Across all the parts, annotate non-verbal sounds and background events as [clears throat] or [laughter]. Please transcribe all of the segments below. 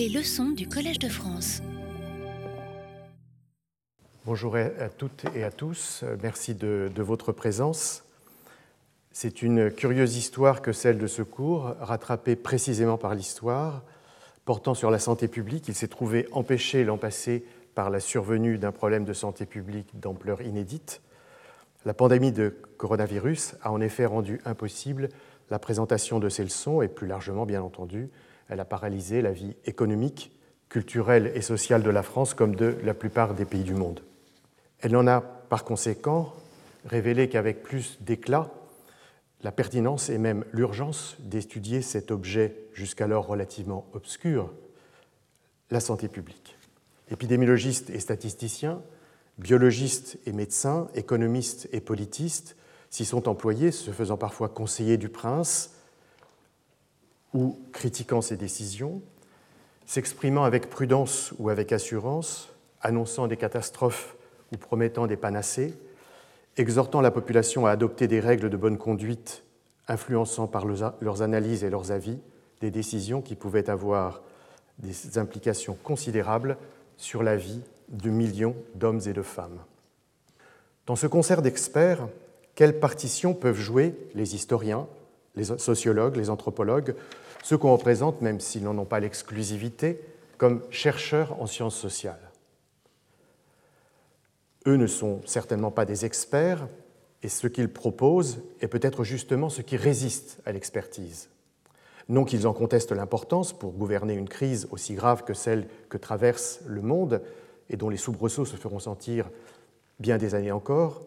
Les leçons du Collège de France. Bonjour à toutes et à tous, merci de, votre présence. C'est une curieuse histoire que celle de ce cours, rattrapée précisément par l'histoire, portant sur la santé publique. Il s'est trouvé empêché l'an passé par la survenue d'un problème de santé publique d'ampleur inédite. La pandémie de coronavirus a en effet rendu impossible la présentation de ces leçons et plus largement, bien entendu, elle a paralysé la vie économique, culturelle et sociale de la France comme de la plupart des pays du monde. Elle en a par conséquent révélé qu'avec plus d'éclat, la pertinence et même l'urgence d'étudier cet objet jusqu'alors relativement obscur, la santé publique. Épidémiologistes et statisticiens, biologistes et médecins, économistes et politistes s'y sont employés, se faisant parfois conseiller du prince ou critiquant ses décisions, s'exprimant avec prudence ou avec assurance, annonçant des catastrophes ou promettant des panacées, exhortant la population à adopter des règles de bonne conduite, influençant par leurs analyses et leurs avis des décisions qui pouvaient avoir des implications considérables sur la vie de millions d'hommes et de femmes. Dans ce concert d'experts, quelle partition peuvent jouer les historiens, les sociologues, les anthropologues, ceux qu'on représente, même s'ils n'en ont pas l'exclusivité, comme chercheurs en sciences sociales Eux ne sont certainement pas des experts, et ce qu'ils proposent est peut-être justement ce qui résiste à l'expertise. Non qu'ils en contestent l'importance pour gouverner une crise aussi grave que celle que traverse le monde et dont les soubresauts se feront sentir bien des années encore,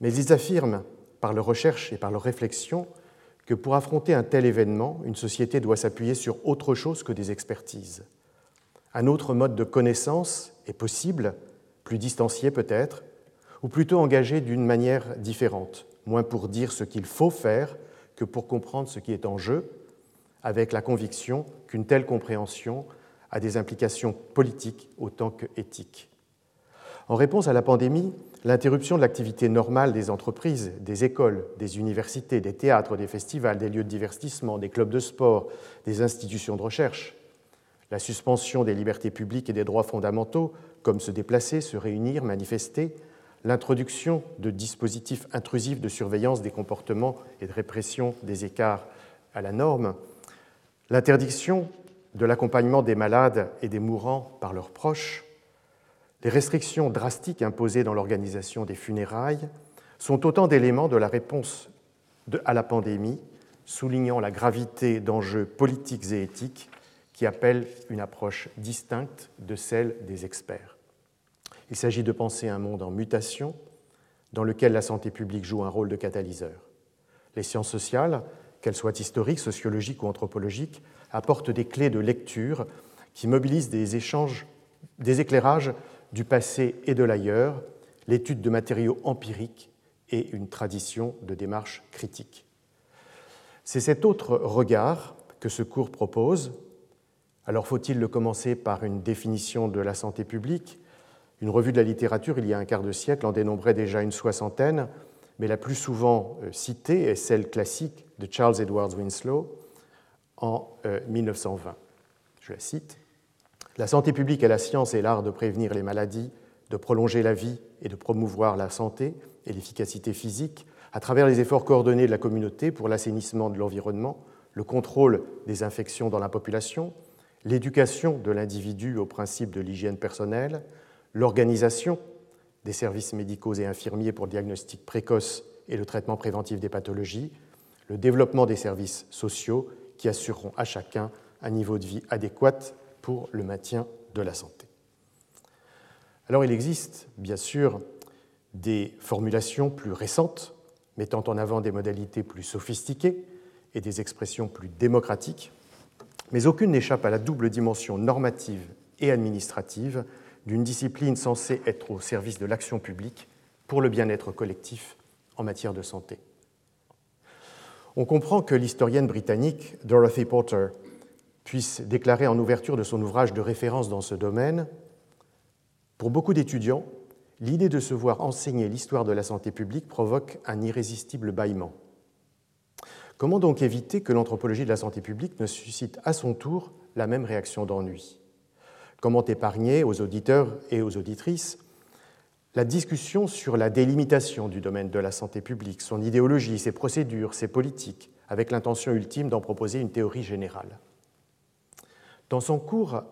mais ils affirment, par leur recherche et par leur réflexion, que pour affronter un tel événement, une société doit s'appuyer sur autre chose que des expertises. Un autre mode de connaissance est possible, plus distancié peut-être, ou plutôt engagé d'une manière différente, moins pour dire ce qu'il faut faire que pour comprendre ce qui est en jeu, avec la conviction qu'une telle compréhension a des implications politiques autant que éthiques. En réponse à la pandémie, l'interruption de l'activité normale des entreprises, des écoles, des universités, des théâtres, des festivals, des lieux de divertissement, des clubs de sport, des institutions de recherche, la suspension des libertés publiques et des droits fondamentaux, comme se déplacer, se réunir, manifester, l'introduction de dispositifs intrusifs de surveillance des comportements et de répression des écarts à la norme, l'interdiction de l'accompagnement des malades et des mourants par leurs proches, les restrictions drastiques imposées dans l'organisation des funérailles sont autant d'éléments de la réponse à la pandémie, soulignant la gravité d'enjeux politiques et éthiques qui appellent une approche distincte de celle des experts. Il s'agit de penser un monde en mutation dans lequel la santé publique joue un rôle de catalyseur. Les sciences sociales, qu'elles soient historiques, sociologiques ou anthropologiques, apportent des clés de lecture qui mobilisent des échanges, des éclairages du passé et de l'ailleurs, l'étude de matériaux empiriques et une tradition de démarche critique. C'est cet autre regard que ce cours propose. Alors faut-il le commencer par une définition de la santé publique? Une revue de la littérature, il y a un quart de siècle, en dénombrait déjà une soixantaine, mais la plus souvent euh, citée est celle classique de Charles Edwards Winslow en 1920. Euh, Je la cite. La santé publique est la science et l'art de prévenir les maladies, de prolonger la vie et de promouvoir la santé et l'efficacité physique à travers les efforts coordonnés de la communauté pour l'assainissement de l'environnement, le contrôle des infections dans la population, l'éducation de l'individu au principe de l'hygiène personnelle, l'organisation des services médicaux et infirmiers pour le diagnostic précoce et le traitement préventif des pathologies, le développement des services sociaux qui assureront à chacun un niveau de vie adéquat pour le maintien de la santé. Alors il existe bien sûr des formulations plus récentes mettant en avant des modalités plus sophistiquées et des expressions plus démocratiques, mais aucune n'échappe à la double dimension normative et administrative d'une discipline censée être au service de l'action publique pour le bien-être collectif en matière de santé. On comprend que l'historienne britannique Dorothy Porter puisse déclarer en ouverture de son ouvrage de référence dans ce domaine, pour beaucoup d'étudiants, l'idée de se voir enseigner l'histoire de la santé publique provoque un irrésistible bâillement. Comment donc éviter que l'anthropologie de la santé publique ne suscite à son tour la même réaction d'ennui? Comment épargner aux auditeurs et aux auditrices la discussion sur la délimitation du domaine de la santé publique, son idéologie, ses procédures, ses politiques, avec l'intention ultime d'en proposer une théorie générale? Dans son cours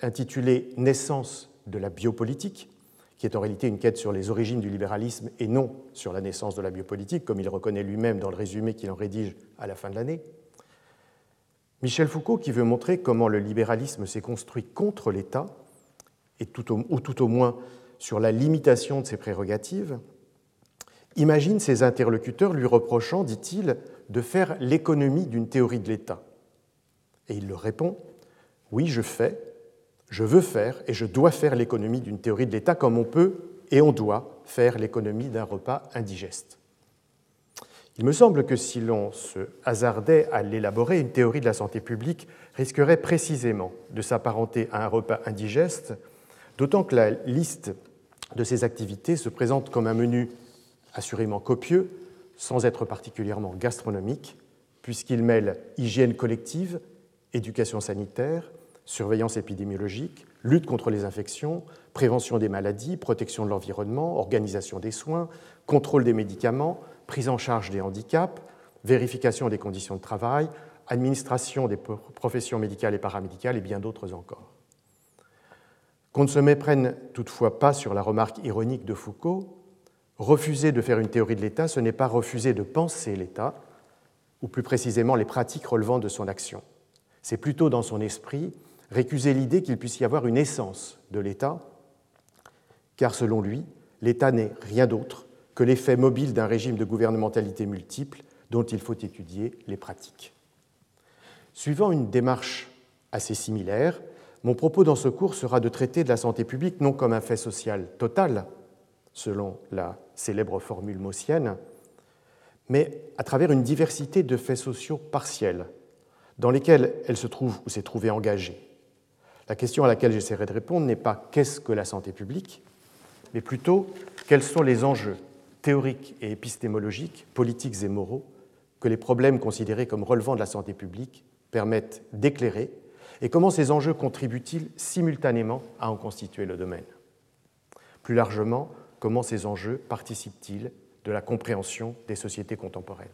intitulé Naissance de la biopolitique, qui est en réalité une quête sur les origines du libéralisme et non sur la naissance de la biopolitique, comme il reconnaît lui-même dans le résumé qu'il en rédige à la fin de l'année, Michel Foucault, qui veut montrer comment le libéralisme s'est construit contre l'État, et ou tout au moins sur la limitation de ses prérogatives, imagine ses interlocuteurs lui reprochant, dit-il, de faire l'économie d'une théorie de l'État. Et il leur répond Oui, je fais, je veux faire et je dois faire l'économie d'une théorie de l'État comme on peut et on doit faire l'économie d'un repas indigeste. Il me semble que si l'on se hasardait à l'élaborer, une théorie de la santé publique risquerait précisément de s'apparenter à un repas indigeste, d'autant que la liste de ces activités se présente comme un menu assurément copieux, sans être particulièrement gastronomique, puisqu'il mêle hygiène collective, éducation sanitaire, surveillance épidémiologique, lutte contre les infections, prévention des maladies, protection de l'environnement, organisation des soins, contrôle des médicaments, prise en charge des handicaps, vérification des conditions de travail, administration des professions médicales et paramédicales et bien d'autres encore. Qu'on ne se méprenne toutefois pas sur la remarque ironique de Foucault, refuser de faire une théorie de l'État, ce n'est pas refuser de penser l'État, ou plus précisément les pratiques relevant de son action. C'est plutôt dans son esprit récuser l'idée qu'il puisse y avoir une essence de l'État, car selon lui, l'État n'est rien d'autre que l'effet mobile d'un régime de gouvernementalité multiple dont il faut étudier les pratiques. Suivant une démarche assez similaire, mon propos dans ce cours sera de traiter de la santé publique non comme un fait social total, selon la célèbre formule maussienne, mais à travers une diversité de faits sociaux partiels, dans lesquels elle se trouve ou s'est trouvée engagée. La question à laquelle j'essaierai de répondre n'est pas qu'est-ce que la santé publique, mais plutôt quels sont les enjeux théoriques et épistémologiques, politiques et moraux que les problèmes considérés comme relevant de la santé publique permettent d'éclairer et comment ces enjeux contribuent-ils simultanément à en constituer le domaine. Plus largement, comment ces enjeux participent-ils de la compréhension des sociétés contemporaines.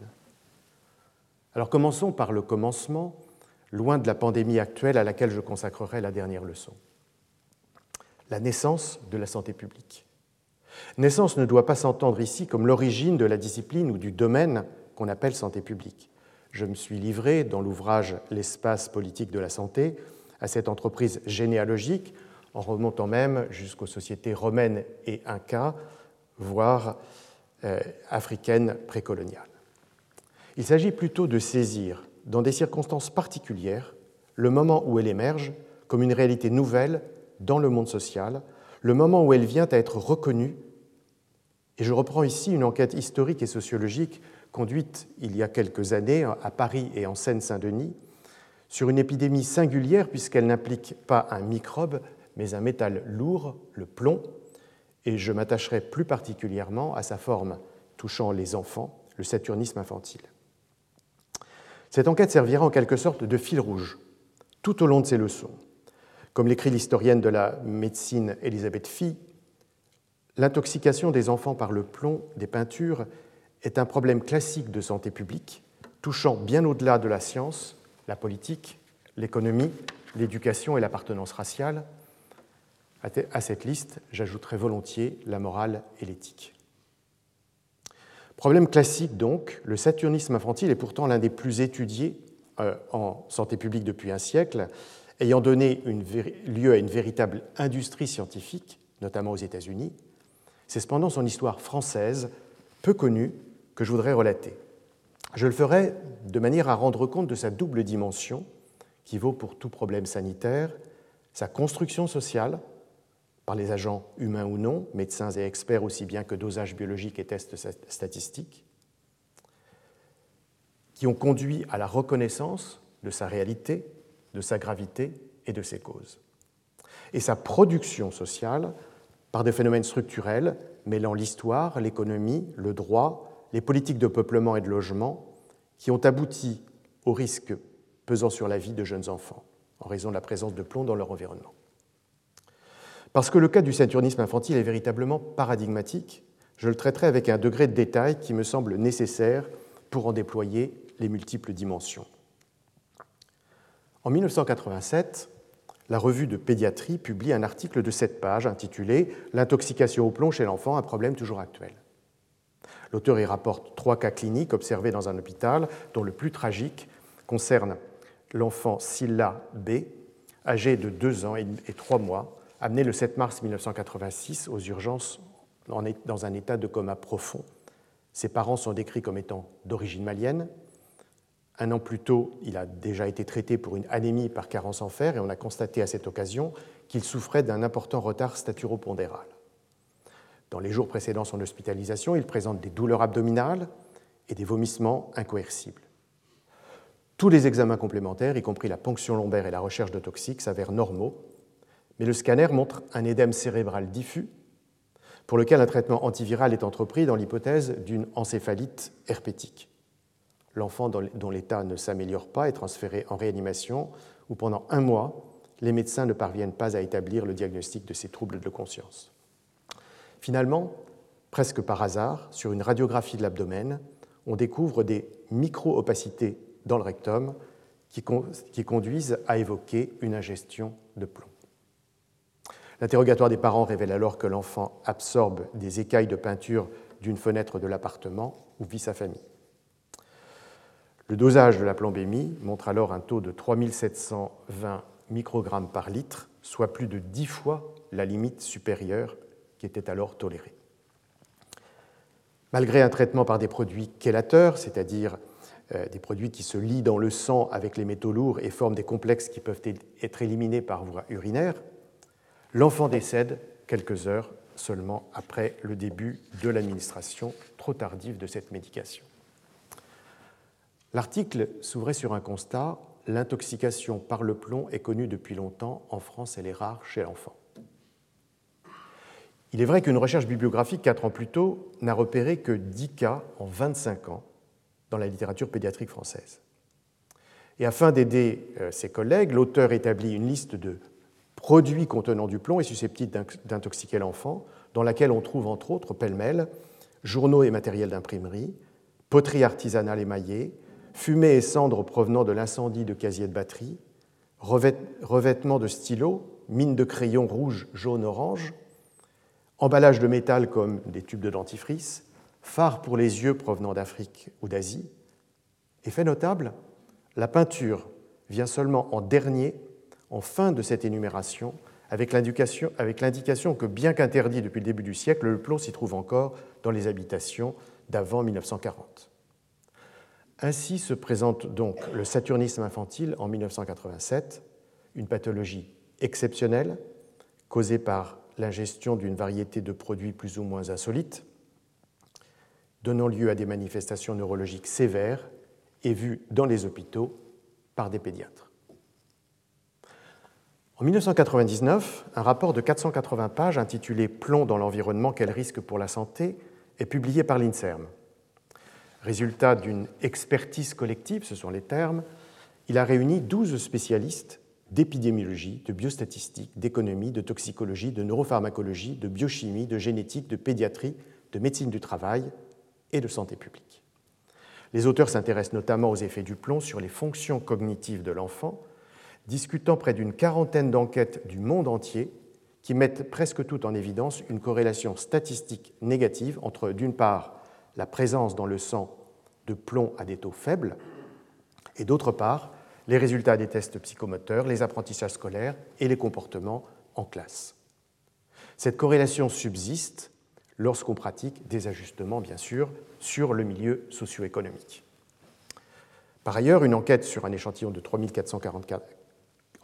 Alors commençons par le commencement, loin de la pandémie actuelle à laquelle je consacrerai la dernière leçon. La naissance de la santé publique. Naissance ne doit pas s'entendre ici comme l'origine de la discipline ou du domaine qu'on appelle santé publique je me suis livré dans l'ouvrage L'espace politique de la santé à cette entreprise généalogique, en remontant même jusqu'aux sociétés romaines et incas, voire euh, africaines précoloniales. Il s'agit plutôt de saisir, dans des circonstances particulières, le moment où elle émerge comme une réalité nouvelle dans le monde social, le moment où elle vient à être reconnue. Et je reprends ici une enquête historique et sociologique conduite il y a quelques années à Paris et en Seine-Saint-Denis sur une épidémie singulière puisqu'elle n'implique pas un microbe mais un métal lourd, le plomb, et je m'attacherai plus particulièrement à sa forme touchant les enfants, le saturnisme infantile. Cette enquête servira en quelque sorte de fil rouge tout au long de ces leçons. Comme l'écrit l'historienne de la médecine Elisabeth Fee, l'intoxication des enfants par le plomb des peintures est un problème classique de santé publique, touchant bien au-delà de la science, la politique, l'économie, l'éducation et l'appartenance raciale. À cette liste, j'ajouterai volontiers la morale et l'éthique. Problème classique donc, le saturnisme infantile est pourtant l'un des plus étudiés euh, en santé publique depuis un siècle, ayant donné lieu à une véritable industrie scientifique, notamment aux États-Unis. C'est cependant son histoire française, peu connue, que je voudrais relater. Je le ferai de manière à rendre compte de sa double dimension, qui vaut pour tout problème sanitaire, sa construction sociale, par les agents humains ou non, médecins et experts aussi bien que dosage biologique et tests statistiques, qui ont conduit à la reconnaissance de sa réalité, de sa gravité et de ses causes. Et sa production sociale par des phénomènes structurels mêlant l'histoire, l'économie, le droit, les politiques de peuplement et de logement qui ont abouti aux risques pesant sur la vie de jeunes enfants. en raison de la présence de plomb dans leur environnement. Parce que le cas du saturnisme infantile est véritablement paradigmatique, je le traiterai avec un degré de détail qui me semble nécessaire pour en déployer les multiples dimensions. En 1987, la revue de pédiatrie publie un article de sept pages intitulé L'intoxication au plomb chez l'enfant, un problème toujours actuel. L'auteur y rapporte trois cas cliniques observés dans un hôpital, dont le plus tragique concerne l'enfant Silla B, âgé de 2 ans et trois mois, amené le 7 mars 1986 aux urgences dans un état de coma profond. Ses parents sont décrits comme étant d'origine malienne. Un an plus tôt, il a déjà été traité pour une anémie par carence en fer et on a constaté à cette occasion qu'il souffrait d'un important retard staturopondéral. Dans les jours précédant son hospitalisation, il présente des douleurs abdominales et des vomissements incoercibles. Tous les examens complémentaires, y compris la ponction lombaire et la recherche de toxiques, s'avèrent normaux, mais le scanner montre un édème cérébral diffus pour lequel un traitement antiviral est entrepris dans l'hypothèse d'une encéphalite herpétique. L'enfant dont l'état ne s'améliore pas est transféré en réanimation où pendant un mois, les médecins ne parviennent pas à établir le diagnostic de ces troubles de conscience. Finalement, presque par hasard, sur une radiographie de l'abdomen, on découvre des micro-opacités dans le rectum qui, qui conduisent à évoquer une ingestion de plomb. L'interrogatoire des parents révèle alors que l'enfant absorbe des écailles de peinture d'une fenêtre de l'appartement où vit sa famille. Le dosage de la plombémie montre alors un taux de 3720 microgrammes par litre, soit plus de 10 fois la limite supérieure qui était alors tolérée. Malgré un traitement par des produits chélateurs, c'est-à-dire euh, des produits qui se lient dans le sang avec les métaux lourds et forment des complexes qui peuvent être éliminés par voie urinaire, l'enfant décède quelques heures seulement après le début de l'administration trop tardive de cette médication. L'article s'ouvrait sur un constat, l'intoxication par le plomb est connue depuis longtemps, en France elle est rare chez l'enfant. Il est vrai qu'une recherche bibliographique quatre ans plus tôt n'a repéré que 10 cas en 25 ans dans la littérature pédiatrique française. Et afin d'aider euh, ses collègues, l'auteur établit une liste de produits contenant du plomb et susceptibles d'intoxiquer l'enfant, dans laquelle on trouve entre autres pêle-mêle journaux et matériel d'imprimerie, poterie artisanale émaillée, fumée et cendres provenant de l'incendie de casiers de batterie, revêtements de stylos, mines de crayons rouge, jaune, orange, Emballage de métal comme des tubes de dentifrice, phares pour les yeux provenant d'Afrique ou d'Asie. Et fait notable, la peinture vient seulement en dernier, en fin de cette énumération, avec l'indication que, bien qu'interdit depuis le début du siècle, le plomb s'y trouve encore dans les habitations d'avant 1940. Ainsi se présente donc le saturnisme infantile en 1987, une pathologie exceptionnelle causée par l'ingestion d'une variété de produits plus ou moins insolites, donnant lieu à des manifestations neurologiques sévères et vues dans les hôpitaux par des pédiatres. En 1999, un rapport de 480 pages intitulé Plomb dans l'environnement, quel risque pour la santé est publié par l'INSERM. Résultat d'une expertise collective, ce sont les termes, il a réuni 12 spécialistes d'épidémiologie, de biostatistique, d'économie, de toxicologie, de neuropharmacologie, de biochimie, de génétique, de pédiatrie, de médecine du travail et de santé publique. Les auteurs s'intéressent notamment aux effets du plomb sur les fonctions cognitives de l'enfant, discutant près d'une quarantaine d'enquêtes du monde entier qui mettent presque toutes en évidence une corrélation statistique négative entre, d'une part, la présence dans le sang de plomb à des taux faibles, et d'autre part, les résultats des tests psychomoteurs, les apprentissages scolaires et les comportements en classe. Cette corrélation subsiste lorsqu'on pratique des ajustements, bien sûr, sur le milieu socio-économique. Par ailleurs, une enquête sur un échantillon de 3444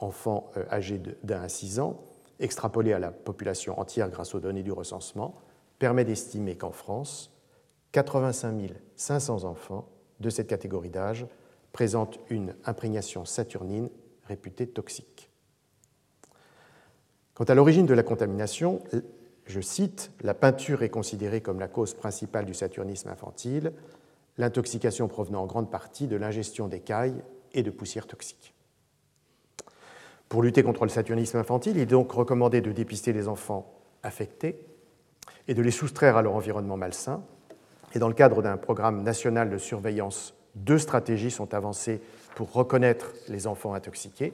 enfants euh, âgés d'1 à 6 ans, extrapolée à la population entière grâce aux données du recensement, permet d'estimer qu'en France, 85 500 enfants de cette catégorie d'âge présente une imprégnation saturnine réputée toxique. Quant à l'origine de la contamination, je cite, la peinture est considérée comme la cause principale du saturnisme infantile, l'intoxication provenant en grande partie de l'ingestion d'écailles et de poussières toxiques. Pour lutter contre le saturnisme infantile, il est donc recommandé de dépister les enfants affectés et de les soustraire à leur environnement malsain. Et dans le cadre d'un programme national de surveillance, deux stratégies sont avancées pour reconnaître les enfants intoxiqués.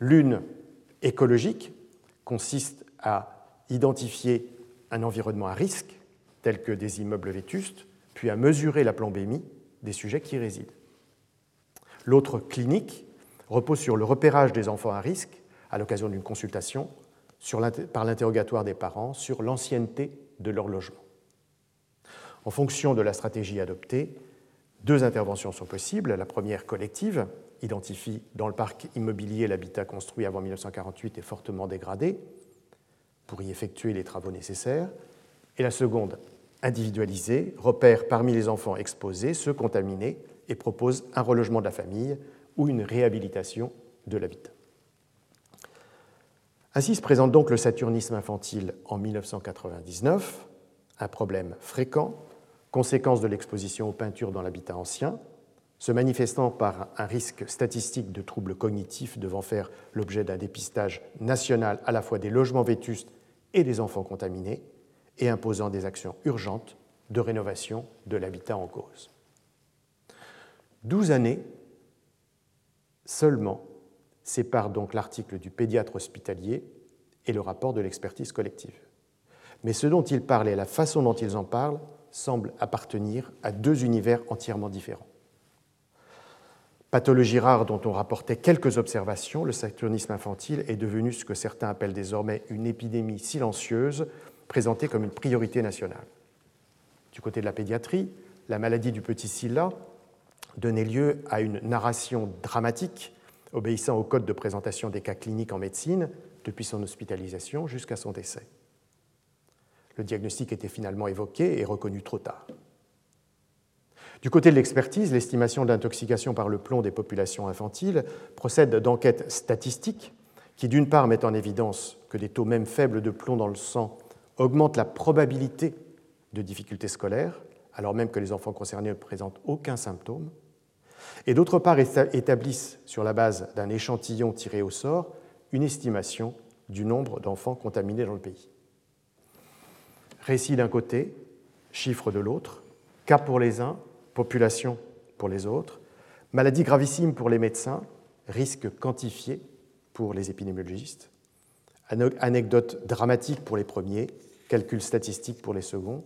L'une écologique consiste à identifier un environnement à risque, tel que des immeubles vétustes, puis à mesurer la plombémie des sujets qui y résident. L'autre clinique repose sur le repérage des enfants à risque à l'occasion d'une consultation par l'interrogatoire des parents sur l'ancienneté de leur logement. En fonction de la stratégie adoptée, deux interventions sont possibles. La première collective identifie dans le parc immobilier l'habitat construit avant 1948 et fortement dégradé pour y effectuer les travaux nécessaires. Et la seconde, individualisée, repère parmi les enfants exposés ceux contaminés et propose un relogement de la famille ou une réhabilitation de l'habitat. Ainsi se présente donc le saturnisme infantile en 1999, un problème fréquent, conséquence de l'exposition aux peintures dans l'habitat ancien, se manifestant par un risque statistique de troubles cognitifs devant faire l'objet d'un dépistage national à la fois des logements vétustes et des enfants contaminés, et imposant des actions urgentes de rénovation de l'habitat en cause. Douze années seulement séparent donc l'article du pédiatre hospitalier et le rapport de l'expertise collective. Mais ce dont il parle et la façon dont ils en parlent semblent appartenir à deux univers entièrement différents. Pathologie rare dont on rapportait quelques observations, le saturnisme infantile est devenu ce que certains appellent désormais une épidémie silencieuse, présentée comme une priorité nationale. Du côté de la pédiatrie, la maladie du petit Scylla donnait lieu à une narration dramatique obéissant au code de présentation des cas cliniques en médecine depuis son hospitalisation jusqu'à son décès. Le diagnostic était finalement évoqué et reconnu trop tard. Du côté de l'expertise, l'estimation de l'intoxication par le plomb des populations infantiles procède d'enquêtes statistiques qui, d'une part, mettent en évidence que des taux même faibles de plomb dans le sang augmentent la probabilité de difficultés scolaires, alors même que les enfants concernés ne présentent aucun symptôme, et d'autre part établissent, sur la base d'un échantillon tiré au sort, une estimation du nombre d'enfants contaminés dans le pays. Récit d'un côté, chiffres de l'autre, cas pour les uns, population pour les autres, maladie gravissime pour les médecins, risque quantifié pour les épidémiologistes, anecdote dramatique pour les premiers, calcul statistique pour les seconds.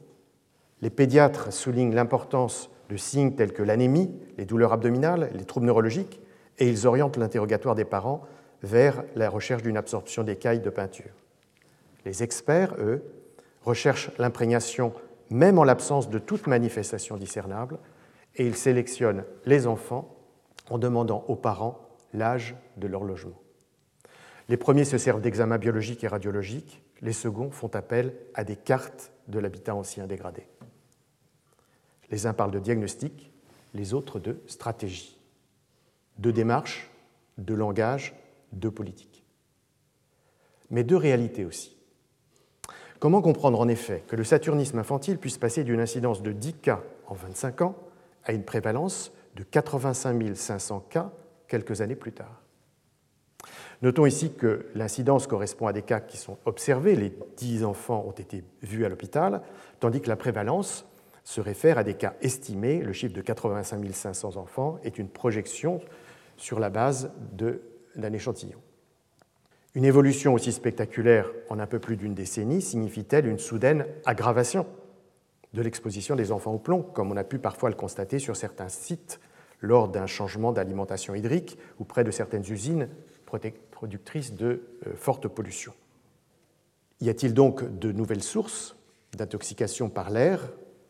Les pédiatres soulignent l'importance de signes tels que l'anémie, les douleurs abdominales, les troubles neurologiques, et ils orientent l'interrogatoire des parents vers la recherche d'une absorption d'écailles de peinture. Les experts, eux, recherchent l'imprégnation même en l'absence de toute manifestation discernable, et il sélectionne les enfants en demandant aux parents l'âge de leur logement. Les premiers se servent d'examens biologiques et radiologiques, les seconds font appel à des cartes de l'habitat ancien dégradé. Les uns parlent de diagnostic, les autres de stratégie, de démarche, de langage, de politique. Mais de réalité aussi. Comment comprendre en effet que le saturnisme infantile puisse passer d'une incidence de 10 cas en 25 ans à une prévalence de 85 500 cas quelques années plus tard? Notons ici que l'incidence correspond à des cas qui sont observés, les 10 enfants ont été vus à l'hôpital, tandis que la prévalence se réfère à des cas estimés. Le chiffre de 85 500 enfants est une projection sur la base d'un échantillon. Une évolution aussi spectaculaire en un peu plus d'une décennie signifie-t-elle une soudaine aggravation de l'exposition des enfants au plomb, comme on a pu parfois le constater sur certains sites lors d'un changement d'alimentation hydrique ou près de certaines usines productrices de euh, forte pollution. Y a-t-il donc de nouvelles sources d'intoxication par l'air,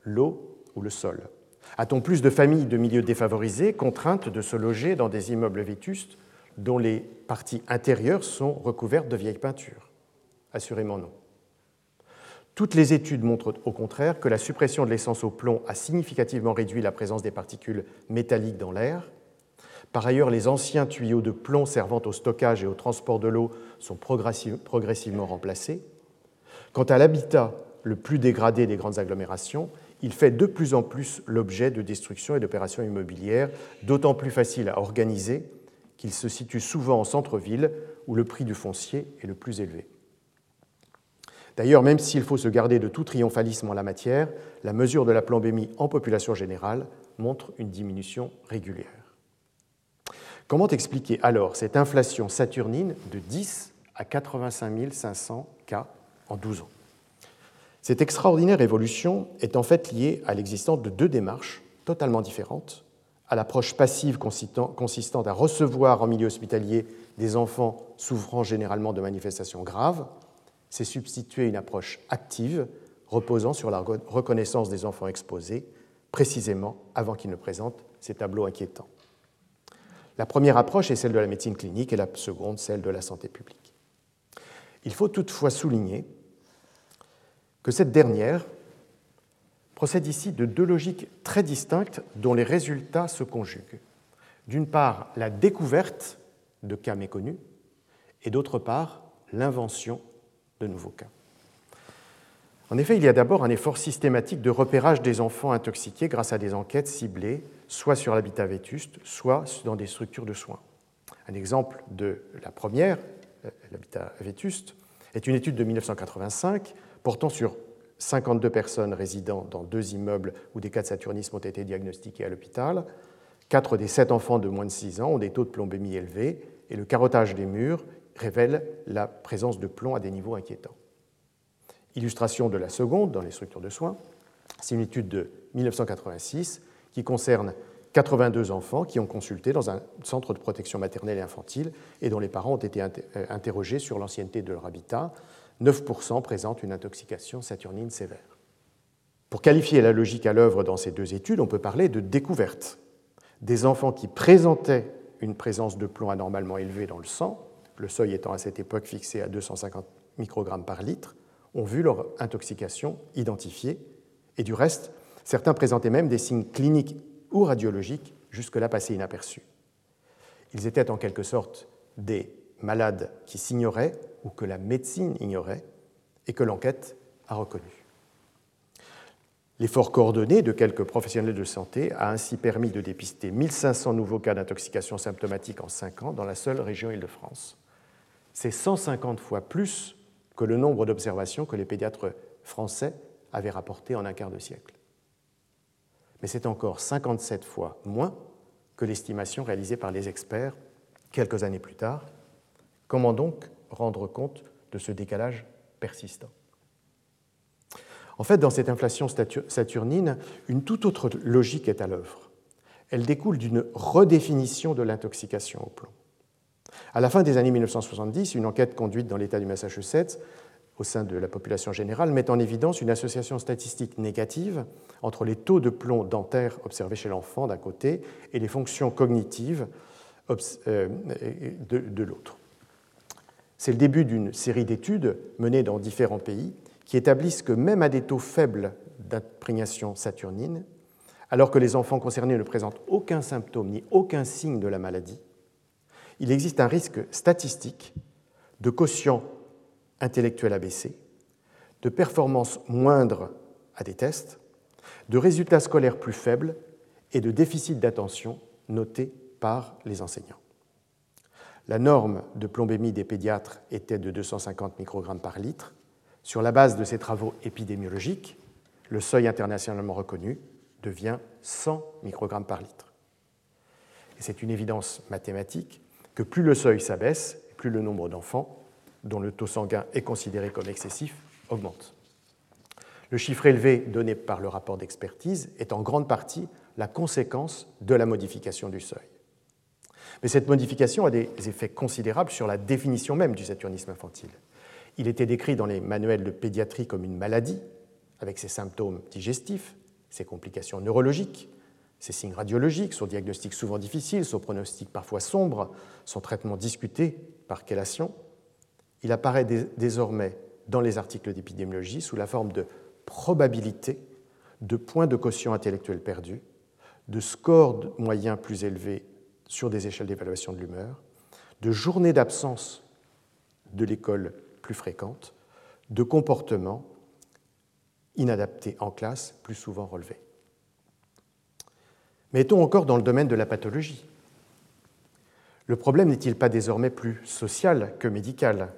l'eau ou le sol A-t-on plus de familles de milieux défavorisés contraintes de se loger dans des immeubles vétustes dont les parties intérieures sont recouvertes de vieilles peintures? Assurément non. Toutes les études montrent au contraire que la suppression de l'essence au plomb a significativement réduit la présence des particules métalliques dans l'air. Par ailleurs, les anciens tuyaux de plomb servant au stockage et au transport de l'eau sont progressivement remplacés. Quant à l'habitat le plus dégradé des grandes agglomérations, il fait de plus en plus l'objet de destructions et d'opérations immobilières, d'autant plus faciles à organiser qu'il se situe souvent en centre-ville où le prix du foncier est le plus élevé. D'ailleurs, même s'il faut se garder de tout triomphalisme en la matière, la mesure de la plombémie en population générale montre une diminution régulière. Comment expliquer alors cette inflation saturnine de 10 à 85 500 cas en 12 ans? Cette extraordinaire évolution est en fait liée à l'existence de deux démarches totalement différentes, à l'approche passive consistant à recevoir en milieu hospitalier des enfants souffrant généralement de manifestations graves, c'est substituer une approche active reposant sur la reconnaissance des enfants exposés, précisément avant qu'ils ne présentent ces tableaux inquiétants. La première approche est celle de la médecine clinique et la seconde celle de la santé publique. Il faut toutefois souligner que cette dernière procède ici de deux logiques très distinctes dont les résultats se conjuguent. D'une part, la découverte de cas méconnus et d'autre part, l'invention de nouveaux cas. En effet, il y a d'abord un effort systématique de repérage des enfants intoxiqués grâce à des enquêtes ciblées, soit sur l'habitat vétuste, soit dans des structures de soins. Un exemple de la première, euh, l'habitat vétuste, est une étude de 1985 portant sur 52 personnes résidant dans deux immeubles où des cas de saturnisme ont été diagnostiqués à l'hôpital. Quatre des sept enfants de moins de 6 ans ont des taux de plombémie élevés et le carottage des murs révèle la présence de plomb à des niveaux inquiétants. Illustration de la seconde dans les structures de soins, c'est une étude de 1986 qui concerne 82 enfants qui ont consulté dans un centre de protection maternelle et infantile et dont les parents ont été euh, interrogés sur l'ancienneté de leur habitat. 9% présentent une intoxication saturnine sévère. Pour qualifier la logique à l'œuvre dans ces deux études, on peut parler de découverte. Des enfants qui présentaient une présence de plomb anormalement élevée dans le sang le seuil étant à cette époque fixé à 250 microgrammes par litre, ont vu leur intoxication identifiée, et du reste, certains présentaient même des signes cliniques ou radiologiques jusque-là passés inaperçus. Ils étaient en quelque sorte des malades qui s'ignoraient ou que la médecine ignorait et que l'enquête a reconnu. L'effort coordonné de quelques professionnels de santé a ainsi permis de dépister 1500 nouveaux cas d'intoxication symptomatique en 5 ans dans la seule région Île-de-France c'est 150 fois plus que le nombre d'observations que les pédiatres français avaient rapporté en un quart de siècle. Mais c'est encore 57 fois moins que l'estimation réalisée par les experts quelques années plus tard. Comment donc rendre compte de ce décalage persistant? En fait, dans cette inflation saturnine, une toute autre logique est à l'œuvre. Elle découle d'une redéfinition de l'intoxication au plomb. À la fin des années 1970, une enquête conduite dans l'État du Massachusetts au sein de la population générale met en évidence une association statistique négative entre les taux de plomb dentaire observés chez l'enfant d'un côté et les fonctions cognitives euh, de, l'autre. C'est le début d'une série d'études menées dans différents pays qui établissent que même à des taux faibles d'imprégnation saturnine, alors que les enfants concernés ne présentent aucun symptôme ni aucun signe de la maladie, il existe un risque statistique de quotient intellectuel abaissé, de performance moindre à des tests, de résultats scolaires plus faibles et de déficit d'attention notés par les enseignants. La norme de plombémie des pédiatres était de 250 microgrammes par litre. Sur la base de ces travaux épidémiologiques, le seuil internationalement reconnu devient 100 microgrammes par litre. C'est une évidence mathématique que plus le seuil s'abaisse, plus le nombre d'enfants dont le taux sanguin est considéré comme excessif augmente. Le chiffre élevé donné par le rapport d'expertise est en grande partie la conséquence de la modification du seuil. Mais cette modification a des effets considérables sur la définition même du saturnisme infantile. Il était décrit dans les manuels de pédiatrie comme une maladie, avec ses symptômes digestifs, ses complications neurologiques, ces signes radiologiques, son diagnostic souvent difficile, son pronostic parfois sombre, son traitement discuté par chélation, il apparaît désormais dans les articles d'épidémiologie sous la forme de probabilité, de points de quotient intellectuel perdus, de scores moyens plus élevés sur des échelles d'évaluation de l'humeur, de journées d'absence de l'école plus fréquentes, de comportements inadaptés en classe plus souvent relevés. Mettons encore dans le domaine de la pathologie Le problème n'est-il pas désormais plus social que médical?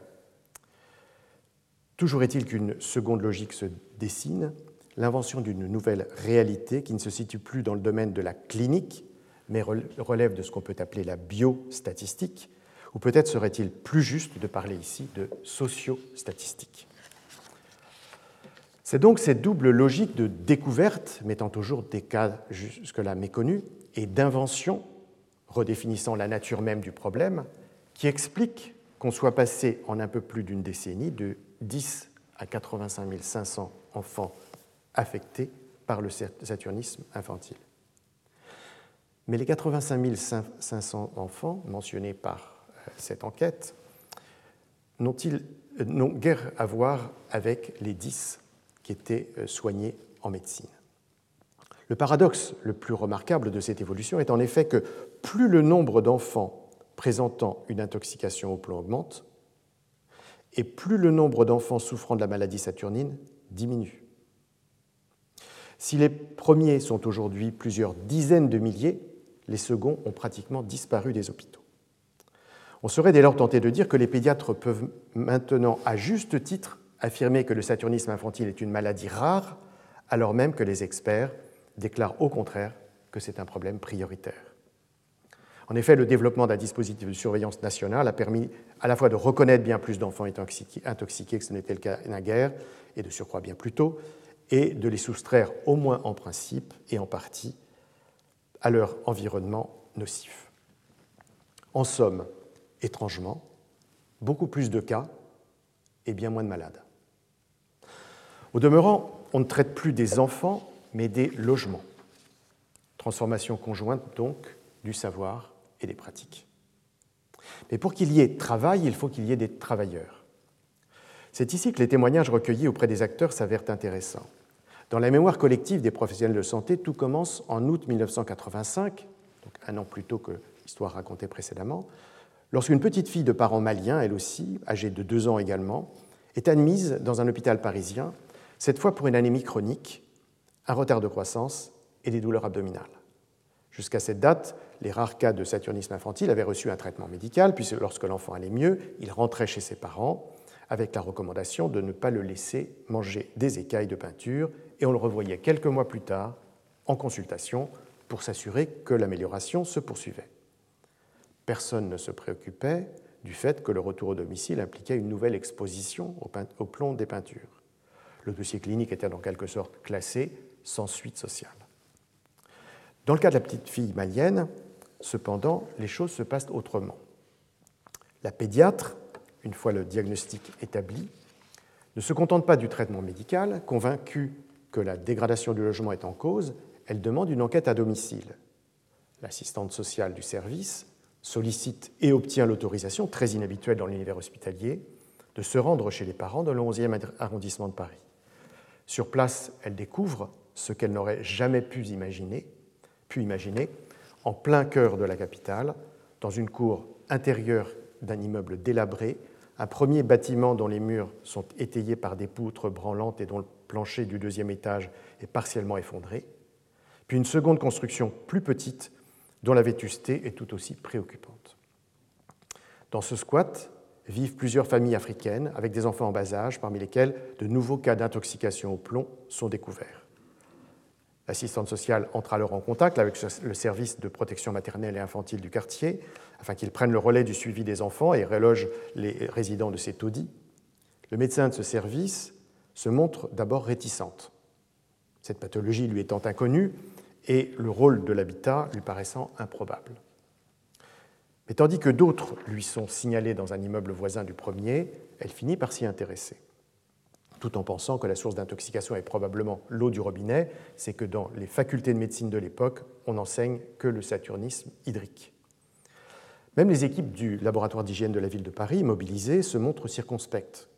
Toujours est-il qu'une seconde logique se dessine, l'invention d'une nouvelle réalité qui ne se situe plus dans le domaine de la clinique, mais relève de ce qu'on peut appeler la biostatistique, ou peut-être serait-il plus juste de parler ici de sociostatistique. C'est donc cette double logique de découverte, mettant toujours des cas jusque-là méconnus, et d'invention, redéfinissant la nature même du problème, qui explique qu'on soit passé en un peu plus d'une décennie de 10 à 85 500 enfants affectés par le saturnisme infantile. Mais les 85 500 enfants mentionnés par euh, cette enquête n'ont-ils n'ont guère à voir avec les 10 qui étaient euh, soignés en médecine. Le paradoxe le plus remarquable de cette évolution est en effet que plus le nombre d'enfants présentant une intoxication au plomb augmente, et plus le nombre d'enfants souffrant de la maladie saturnine diminue. Si les premiers sont aujourd'hui plusieurs dizaines de milliers, les seconds ont pratiquement disparu des hôpitaux. On serait dès lors tenté de dire que les pédiatres peuvent maintenant, à juste titre, affirmer que le saturnisme infantile est une maladie rare, alors même que les experts déclarent au contraire que c'est un problème prioritaire. En effet, le développement d'un dispositif de surveillance nationale a permis à la fois de reconnaître bien plus d'enfants intoxiqués que ce n'était le cas naguère, et de surcroît bien plus tôt, et de les soustraire au moins en principe et en partie à leur environnement nocif. En somme, étrangement, beaucoup plus de cas et bien moins de malades. Au demeurant, on ne traite plus des enfants, mais des logements. Transformation conjointe, donc, du savoir et des pratiques. Mais pour qu'il y ait travail, il faut qu'il y ait des travailleurs. C'est ici que les témoignages recueillis auprès des acteurs s'avèrent intéressants. Dans la mémoire collective des professionnels de santé, tout commence en août 1985, donc un an plus tôt que l'histoire racontée précédemment, lorsqu'une petite fille de parents maliens, elle aussi, âgée de deux ans également, est admise dans un hôpital parisien, cette fois pour une anémie chronique, un retard de croissance et des douleurs abdominales. Jusqu'à cette date, les rares cas de saturnisme infantile avaient reçu un traitement médical, puis lorsque l'enfant allait mieux, il rentrait chez ses parents avec la recommandation de ne pas le laisser manger des écailles de peinture et on le revoyait quelques mois plus tard en consultation pour s'assurer que l'amélioration se poursuivait. Personne ne se préoccupait du fait que le retour au domicile impliquait une nouvelle exposition au plomb des peintures. Le dossier clinique était en quelque sorte classé sans suite sociale. Dans le cas de la petite fille malienne, cependant, les choses se passent autrement. La pédiatre, une fois le diagnostic établi, ne se contente pas du traitement médical, convaincue que la dégradation du logement est en cause, elle demande une enquête à domicile. L'assistante sociale du service sollicite et obtient l'autorisation, très inhabituelle dans l'univers hospitalier, de se rendre chez les parents dans le 11e arrondissement de Paris. Sur place, elle découvre ce qu'elle n'aurait jamais pu imaginer, en plein cœur de la capitale, dans une cour intérieure d'un immeuble délabré, un premier bâtiment dont les murs sont étayés par des poutres branlantes et dont le plancher du deuxième étage est partiellement effondré, puis une seconde construction plus petite dont la vétusté est tout aussi préoccupante. Dans ce squat vivent plusieurs familles africaines avec des enfants en bas âge, parmi lesquels de nouveaux cas d'intoxication au plomb sont découverts. L'assistante sociale entre alors en contact avec le service de protection maternelle et infantile du quartier afin qu'ils prennent le relais du suivi des enfants et reloge les résidents de ces taudis. Le médecin de ce service se montre d'abord réticente, cette pathologie lui étant inconnue et le rôle de l'habitat lui paraissant improbable. Mais tandis que d'autres lui sont signalés dans un immeuble voisin du premier, elle finit par s'y intéresser. Tout en pensant que la source d'intoxication est probablement l'eau du robinet, c'est que dans les facultés de médecine de l'époque, on n'enseigne que le saturnisme hydrique. Même les équipes du laboratoire d'hygiène de la ville de Paris, mobilisées, se montrent circonspectes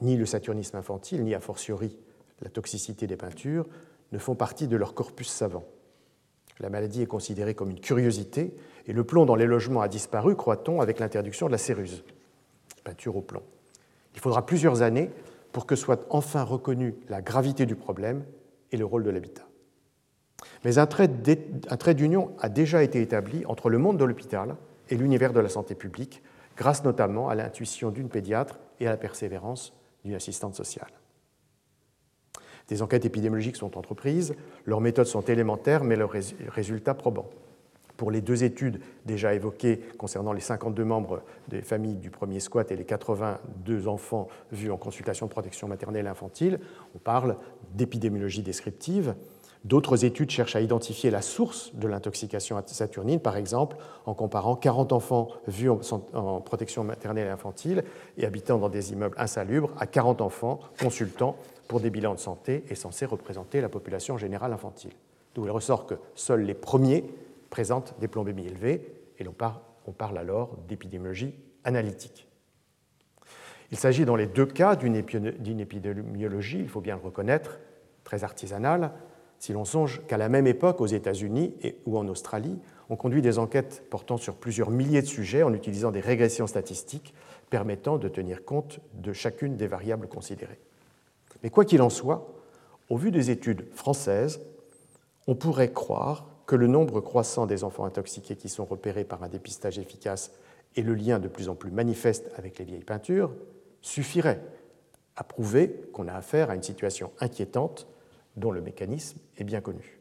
ni le saturnisme infantile, ni a fortiori la toxicité des peintures ne font partie de leur corpus savant. La maladie est considérée comme une curiosité et le plomb dans les logements a disparu, croit-on, avec l'interdiction de la céruse, peinture au plomb. Il faudra plusieurs années pour que soit enfin reconnue la gravité du problème et le rôle de l'habitat. Mais un trait d'union a déjà été établi entre le monde de l'hôpital et l'univers de la santé publique, grâce notamment à l'intuition d'une pédiatre et à la persévérance d'une assistante sociale. Des enquêtes épidémiologiques sont entreprises, leurs méthodes sont élémentaires, mais leurs résultats probants. Pour les deux études déjà évoquées concernant les 52 membres des familles du premier squat et les 82 enfants vus en consultation de protection maternelle et infantile, on parle d'épidémiologie descriptive. D'autres études cherchent à identifier la source de l'intoxication saturnine, par exemple en comparant 40 enfants vus en, protection maternelle et infantile et habitant dans des immeubles insalubres à 40 enfants consultant pour des bilans de santé et censés représenter la population générale infantile. D'où il ressort que seuls les premiers présentent des plombémies élevées et on parle alors d'épidémiologie analytique. Il s'agit dans les deux cas d'une épidémiologie, il faut bien le reconnaître, très artisanale, si l'on songe qu'à la même époque, aux États-Unis ou en Australie, on conduit des enquêtes portant sur plusieurs milliers de sujets en utilisant des régressions statistiques permettant de tenir compte de chacune des variables considérées. Mais quoi qu'il en soit, au vu des études françaises, on pourrait croire que le nombre croissant des enfants intoxiqués qui sont repérés par un dépistage efficace et le lien de plus en plus manifeste avec les vieilles peintures suffirait à prouver qu'on a affaire à une situation inquiétante dont le mécanisme est bien connu.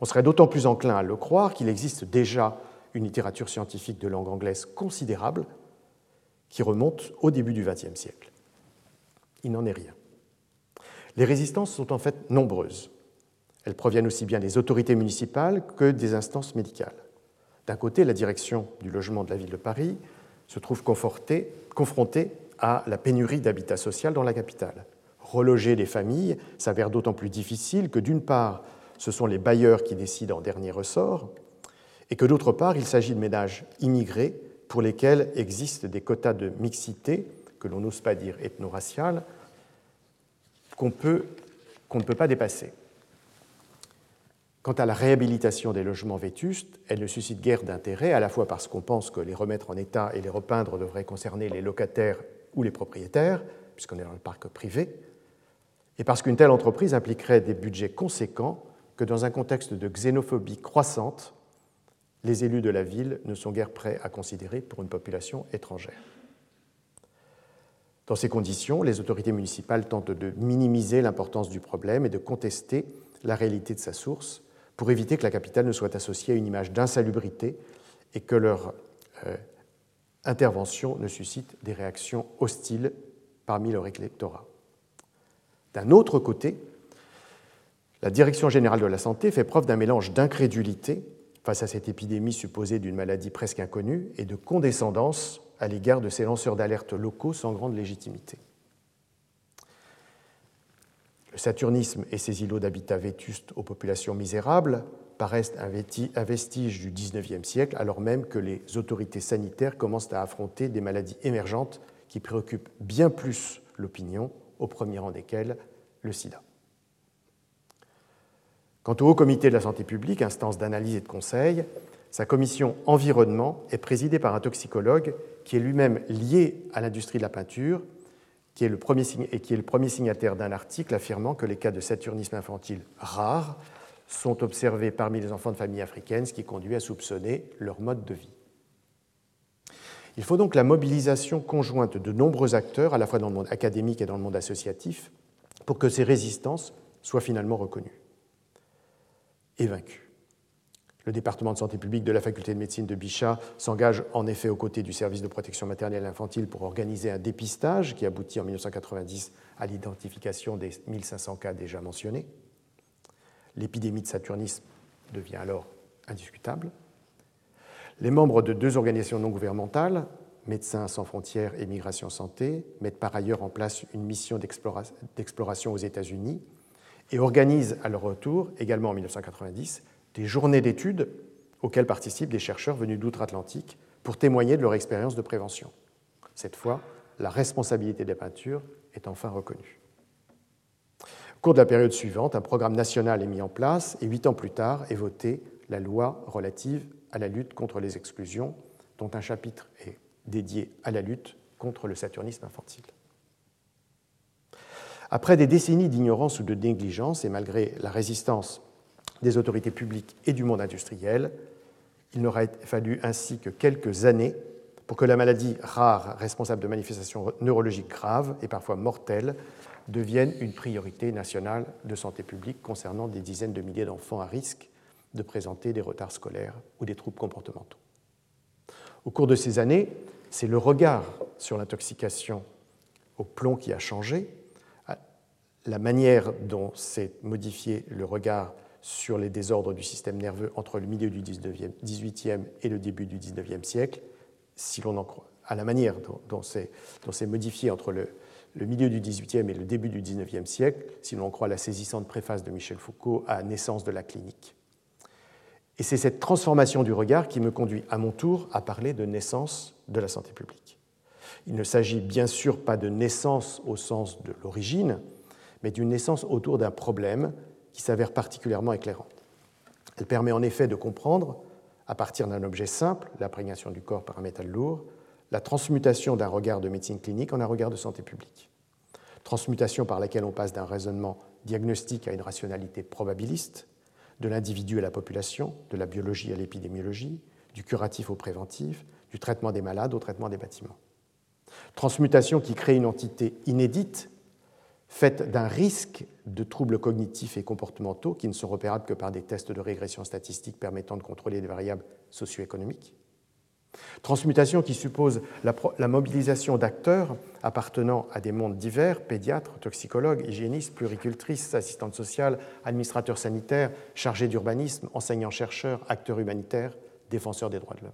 On serait d'autant plus enclin à le croire qu'il existe déjà une littérature scientifique de langue anglaise considérable qui remonte au début du XXe siècle. Il n'en est rien. Les résistances sont en fait nombreuses. Elles proviennent aussi bien des autorités municipales que des instances médicales. D'un côté, la direction du logement de la ville de Paris se trouve confrontée à la pénurie d'habitat social dans la capitale reloger les familles s'avère d'autant plus difficile que d'une part, ce sont les bailleurs qui décident en dernier ressort, et que d'autre part, il s'agit de ménages immigrés pour lesquels existent des quotas de mixité, que l'on n'ose pas dire ethno-racial, qu'on ne peut pas dépasser. Quant à la réhabilitation des logements vétustes, elle ne suscite guère d'intérêt, à la fois parce qu'on pense que les remettre en état et les repeindre devraient concerner les locataires ou les propriétaires, puisqu'on est dans le parc privé, et parce qu'une telle entreprise impliquerait des budgets conséquents que dans un contexte de xénophobie croissante, les élus de la ville ne sont guère prêts à considérer pour une population étrangère. Dans ces conditions, les autorités municipales tentent de minimiser l'importance du problème et de contester la réalité de sa source pour éviter que la capitale ne soit associée à une image d'insalubrité et que leur euh, intervention ne suscite des réactions hostiles parmi leur électorat. D'un autre côté, la Direction générale de la santé fait preuve d'un mélange d'incrédulité face à cette épidémie supposée d'une maladie presque inconnue et de condescendance à l'égard de ces lanceurs d'alerte locaux sans grande légitimité. Le saturnisme et ses îlots d'habitat vétustes aux populations misérables paraissent un vestige du XIXe siècle, alors même que les autorités sanitaires commencent à affronter des maladies émergentes qui préoccupent bien plus l'opinion au premier rang desquels le sida. Quant au Haut Comité de la santé publique, instance d'analyse et de conseil, sa commission environnement est présidée par un toxicologue qui est lui-même lié à l'industrie de la peinture qui est le premier, et qui est le premier signataire d'un article affirmant que les cas de saturnisme infantile rares sont observés parmi les enfants de familles africaines, ce qui conduit à soupçonner leur mode de vie. Il faut donc la mobilisation conjointe de nombreux acteurs, à la fois dans le monde académique et dans le monde associatif, pour que ces résistances soient finalement reconnues et vaincues. Le département de santé publique de la faculté de médecine de Bichat s'engage en effet aux côtés du service de protection maternelle et infantile pour organiser un dépistage qui aboutit en 1990 à l'identification des 1500 cas déjà mentionnés. L'épidémie de saturnisme devient alors indiscutable. Les membres de deux organisations non gouvernementales, Médecins sans frontières et Migration Santé, mettent par ailleurs en place une mission d'exploration aux États-Unis et organisent à leur retour, également en 1990, des journées d'études auxquelles participent des chercheurs venus d'outre-Atlantique pour témoigner de leur expérience de prévention. Cette fois, la responsabilité des peintures est enfin reconnue. Au cours de la période suivante, un programme national est mis en place et huit ans plus tard est votée la loi relative à la lutte contre les exclusions, dont un chapitre est dédié à la lutte contre le saturnisme infantile. Après des décennies d'ignorance ou de négligence, et malgré la résistance des autorités publiques et du monde industriel, Il n'aura fallu ainsi que quelques années pour que la maladie rare responsable de manifestations neurologiques graves et parfois mortelles devienne une priorité nationale de santé publique concernant des dizaines de milliers d'enfants à risque de présenter des retards scolaires ou des troubles comportementaux. Au cours de ces années, c'est le regard sur l'intoxication au plomb qui a changé, la manière dont s'est modifié le regard sur les désordres du système nerveux entre le milieu du 18e et le début du 19e siècle, si l'on en croit, à la manière dont, c'est modifié entre le, le, milieu du 18e et le début du 19e siècle, si l'on croit la saisissante préface de Michel Foucault à Naissance de la clinique. Et c'est cette transformation du regard qui me conduit à mon tour à parler de naissance de la santé publique. Il ne s'agit bien sûr pas de naissance au sens de l'origine, mais d'une naissance autour d'un problème qui s'avère particulièrement éclairante. Elle permet en effet de comprendre, à partir d'un objet simple, l'imprégnation du corps par un métal lourd, la transmutation d'un regard de médecine clinique en un regard de santé publique. Transmutation par laquelle on passe d'un raisonnement diagnostique à une rationalité probabiliste, de l'individu à la population, de la biologie à l'épidémiologie, du curatif au préventif, du traitement des malades au traitement des bâtiments. Transmutation qui crée une entité inédite faite d'un risque de troubles cognitifs et comportementaux qui ne sont repérables que par des tests de régression statistique permettant de contrôler des variables socio-économiques. Transmutation qui suppose la, mobilisation d'acteurs appartenant à des mondes divers, pédiatres, toxicologues, hygiénistes, pluricultrices, assistantes sociales, administrateurs sanitaires, chargés d'urbanisme, enseignants-chercheurs, acteurs humanitaires, défenseurs des droits de l'homme.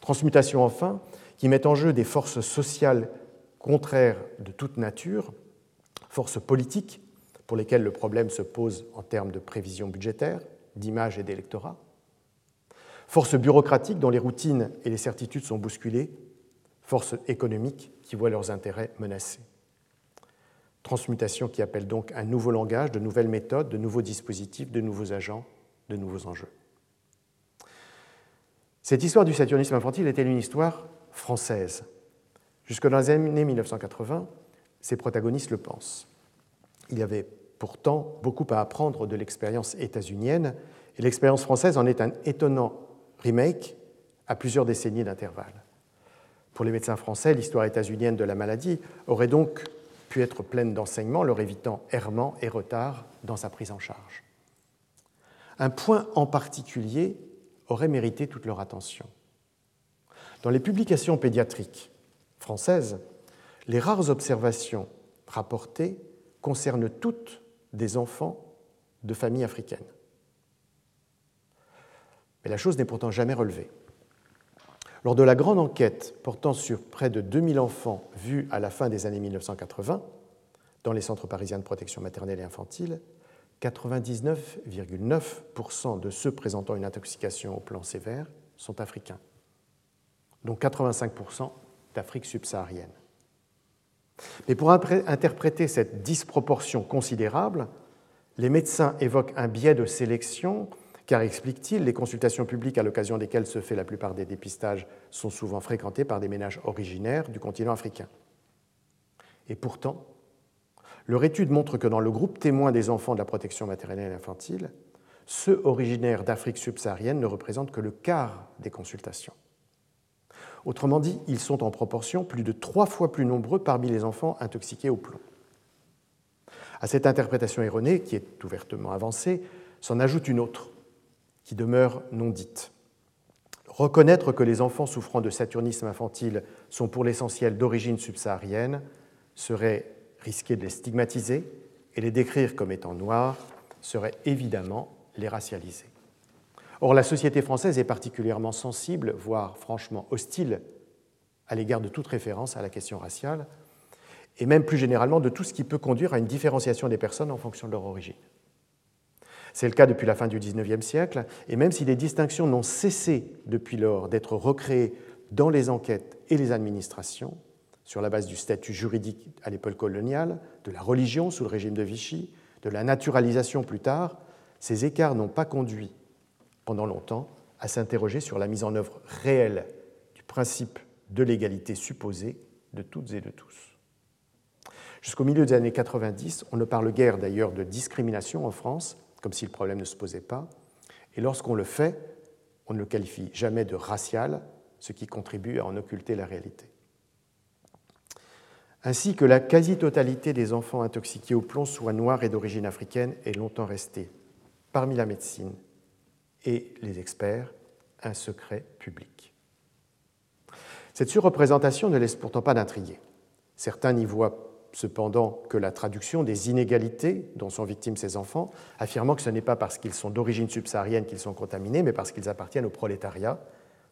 Transmutation enfin qui met en jeu des forces sociales contraires de toute nature, forces politiques pour lesquelles le problème se pose en termes de prévision budgétaire, d'image et d'électorat, forces bureaucratiques dont les routines et les certitudes sont bousculées, forces économiques qui voient leurs intérêts menacés. Transmutation qui appelle donc un nouveau langage, de nouvelles méthodes, de nouveaux dispositifs, de nouveaux agents, de nouveaux enjeux. Cette histoire du saturnisme infantile elle une histoire française? Jusque dans les années 1980, ses protagonistes le pensent. Il y avait pourtant beaucoup à apprendre de l'expérience états-unienne, et l'expérience française en est un étonnant remake à plusieurs décennies d'intervalle. Pour les médecins français, l'histoire états-unienne de la maladie aurait donc pu être pleine d'enseignements, leur évitant errements et retards dans sa prise en charge. Un point en particulier aurait mérité toute leur attention. Dans les publications pédiatriques françaises, les rares observations rapportées concernent toutes des enfants de familles africaines. Mais la chose n'est pourtant jamais relevée. Lors de la grande enquête portant sur près de 2000 enfants vus à la fin des années 1980 dans les centres parisiens de protection maternelle et infantile, 99,9% de ceux présentant une intoxication au plan sévère sont africains, dont 85% d'Afrique subsaharienne. Mais pour interpréter cette disproportion considérable, les médecins évoquent un biais de sélection, car, expliquent-ils, les consultations publiques à l'occasion desquelles se fait la plupart des dépistages sont souvent fréquentées par des ménages originaires du continent africain. Et pourtant, leur étude montre que dans le groupe témoin des enfants de la protection maternelle et infantile, ceux originaires d'Afrique subsaharienne ne représentent que le quart des consultations. Autrement dit, ils sont en proportion plus de trois fois plus nombreux parmi les enfants intoxiqués au plomb. À cette interprétation erronée, qui est ouvertement avancée, s'en ajoute une autre, qui demeure non dite. Reconnaître que les enfants souffrant de saturnisme infantile sont pour l'essentiel d'origine subsaharienne serait risquer de les stigmatiser et les décrire comme étant noirs serait évidemment les racialiser. Or, la société française est particulièrement sensible, voire franchement hostile, à l'égard de toute référence à la question raciale, et même plus généralement de tout ce qui peut conduire à une différenciation des personnes en fonction de leur origine. C'est le cas depuis la fin du XIXe siècle, et même si les distinctions n'ont cessé depuis lors d'être recréées dans les enquêtes et les administrations, sur la base du statut juridique à l'époque coloniale, de la religion sous le régime de Vichy, de la naturalisation plus tard, ces écarts n'ont pas conduit pendant longtemps à s'interroger sur la mise en œuvre réelle du principe de l'égalité supposée de toutes et de tous. Jusqu'au milieu des années 90, on ne parle guère d'ailleurs de discrimination en France, comme si le problème ne se posait pas, et lorsqu'on le fait, On ne le qualifie jamais de racial, ce qui contribue à en occulter la réalité. Ainsi que la quasi-totalité des enfants intoxiqués au plomb, soit noirs et d'origine africaine, est longtemps restée, parmi la médecine et les experts, un secret public. Cette surreprésentation ne laisse pourtant pas d'intriguer. Certains n'y voient cependant que la traduction des inégalités dont sont victimes ces enfants, affirmant que ce n'est pas parce qu'ils sont d'origine subsaharienne qu'ils sont contaminés, mais parce qu'ils appartiennent au prolétariat,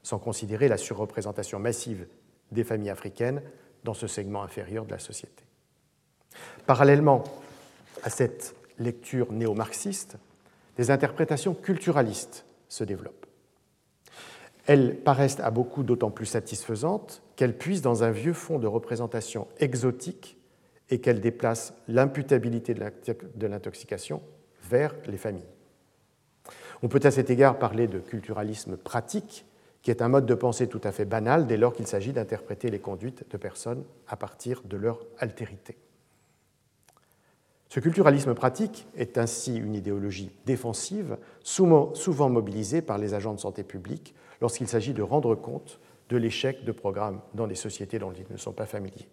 sans considérer la surreprésentation massive des familles africaines dans ce segment inférieur de la société. Parallèlement à cette lecture néo-marxiste, des interprétations culturalistes se développent. Elles paraissent à beaucoup d'autant plus satisfaisantes qu'elles puissent dans un vieux fond de représentation exotique et qu'elles déplacent l'imputabilité de l'intoxication vers les familles. On peut à cet égard parler de culturalisme pratique, qui est un mode de pensée tout à fait banal dès lors qu'il s'agit d'interpréter les conduites de personnes à partir de leur altérité. Ce culturalisme pratique est ainsi une idéologie défensive, souvent mobilisée par les agents de santé publique lorsqu'il s'agit de rendre compte de l'échec de programmes dans des sociétés dont ils ne sont pas familiers.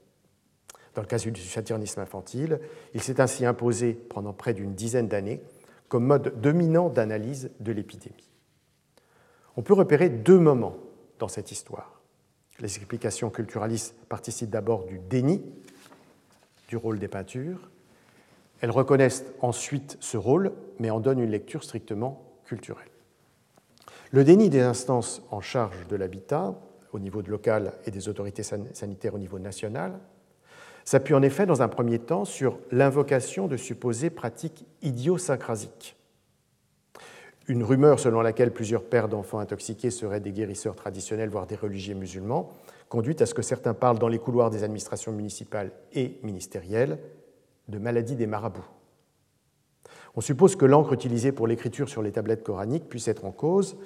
Dans le cas du saturnisme infantile, il s'est ainsi imposé pendant près d'une dizaine d'années comme mode dominant d'analyse de l'épidémie. On peut repérer deux moments dans cette histoire. Les explications culturalistes participent d'abord du déni du rôle des peintures. Elles reconnaissent ensuite ce rôle, mais en donnent une lecture strictement culturelle. Le déni des instances en charge de l'habitat au niveau local et des autorités sanitaires au niveau national s'appuie en effet dans un premier temps sur l'invocation de supposées pratiques idiosyncrasiques. Une rumeur selon laquelle plusieurs pères d'enfants intoxiqués seraient des guérisseurs traditionnels, voire des religieux musulmans, conduit à ce que certains parlent dans les couloirs des administrations municipales et ministérielles de maladie des marabouts. On suppose que l'encre utilisée pour l'écriture sur les tablettes coraniques puisse être en cause,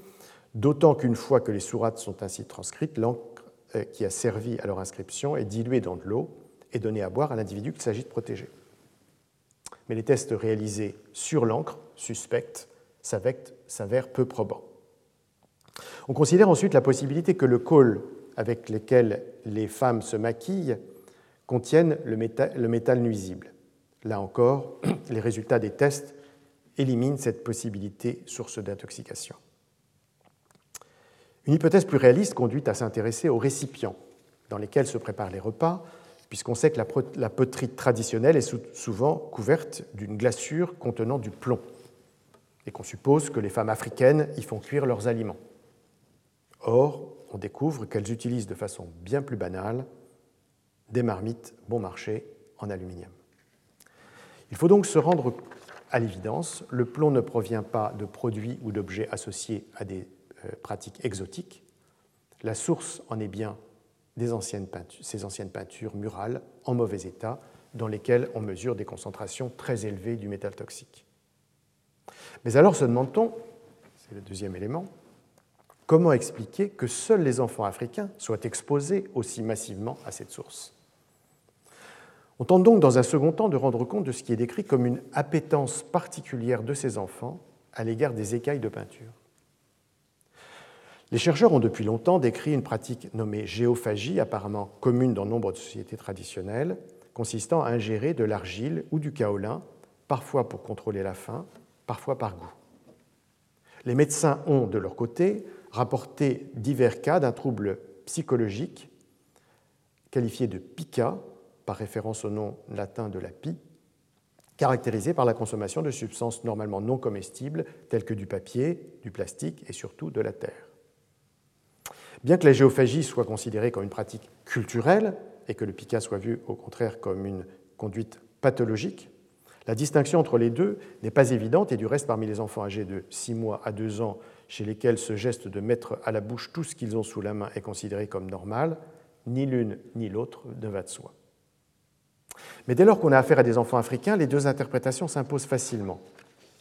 d'autant qu'une fois que les sourates sont ainsi transcrites, l'encre euh, qui a servi à leur inscription est diluée dans de l'eau, et donner à boire à l'individu qu'il s'agit de protéger. Mais les tests réalisés sur l'encre suspecte s'avèrent peu probants. On considère ensuite la possibilité que le col avec lequel les femmes se maquillent contienne le métal nuisible. Là encore, [clears throat] les résultats des tests éliminent cette possibilité source d'intoxication. Une hypothèse plus réaliste conduit à s'intéresser aux récipients dans lesquels se préparent les repas puisqu'on sait que la poterie traditionnelle est souvent couverte d'une glaçure contenant du plomb, et qu'on suppose que les femmes africaines y font cuire leurs aliments. Or, on découvre qu'elles utilisent de façon bien plus banale des marmites bon marché en aluminium. Il faut donc se rendre à l'évidence, le plomb ne provient pas de produits ou d'objets associés à des euh, pratiques exotiques. La source en est bien ces anciennes peintures murales en mauvais état, dans lesquelles on mesure des concentrations très élevées du métal toxique. Mais alors se demande-t-on, c'est le deuxième élément, comment expliquer que seuls les enfants africains soient exposés aussi massivement à cette source? On tente donc dans un second temps de rendre compte de ce qui est décrit comme une appétence particulière de ces enfants à l'égard des écailles de peinture. Les chercheurs ont depuis longtemps décrit une pratique nommée géophagie, apparemment commune dans nombre de sociétés traditionnelles, consistant à ingérer de l'argile ou du kaolin, parfois pour contrôler la faim, parfois par goût. Les médecins ont, de leur côté, rapporté divers cas d'un trouble psychologique qualifié de pica, par référence au nom latin de la pie, caractérisé par la consommation de substances normalement non comestibles telles que du papier, du plastique et surtout de la terre. Bien que la géophagie soit considérée comme une pratique culturelle et que le pica soit vu au contraire comme une conduite pathologique, la distinction entre les deux n'est pas évidente et du reste parmi les enfants âgés de 6 mois à 2 ans chez lesquels ce geste de mettre à la bouche tout ce qu'ils ont sous la main est considéré comme normal, ni l'une ni l'autre ne va de soi. Mais dès lors qu'on a affaire à des enfants africains, les deux interprétations s'imposent facilement.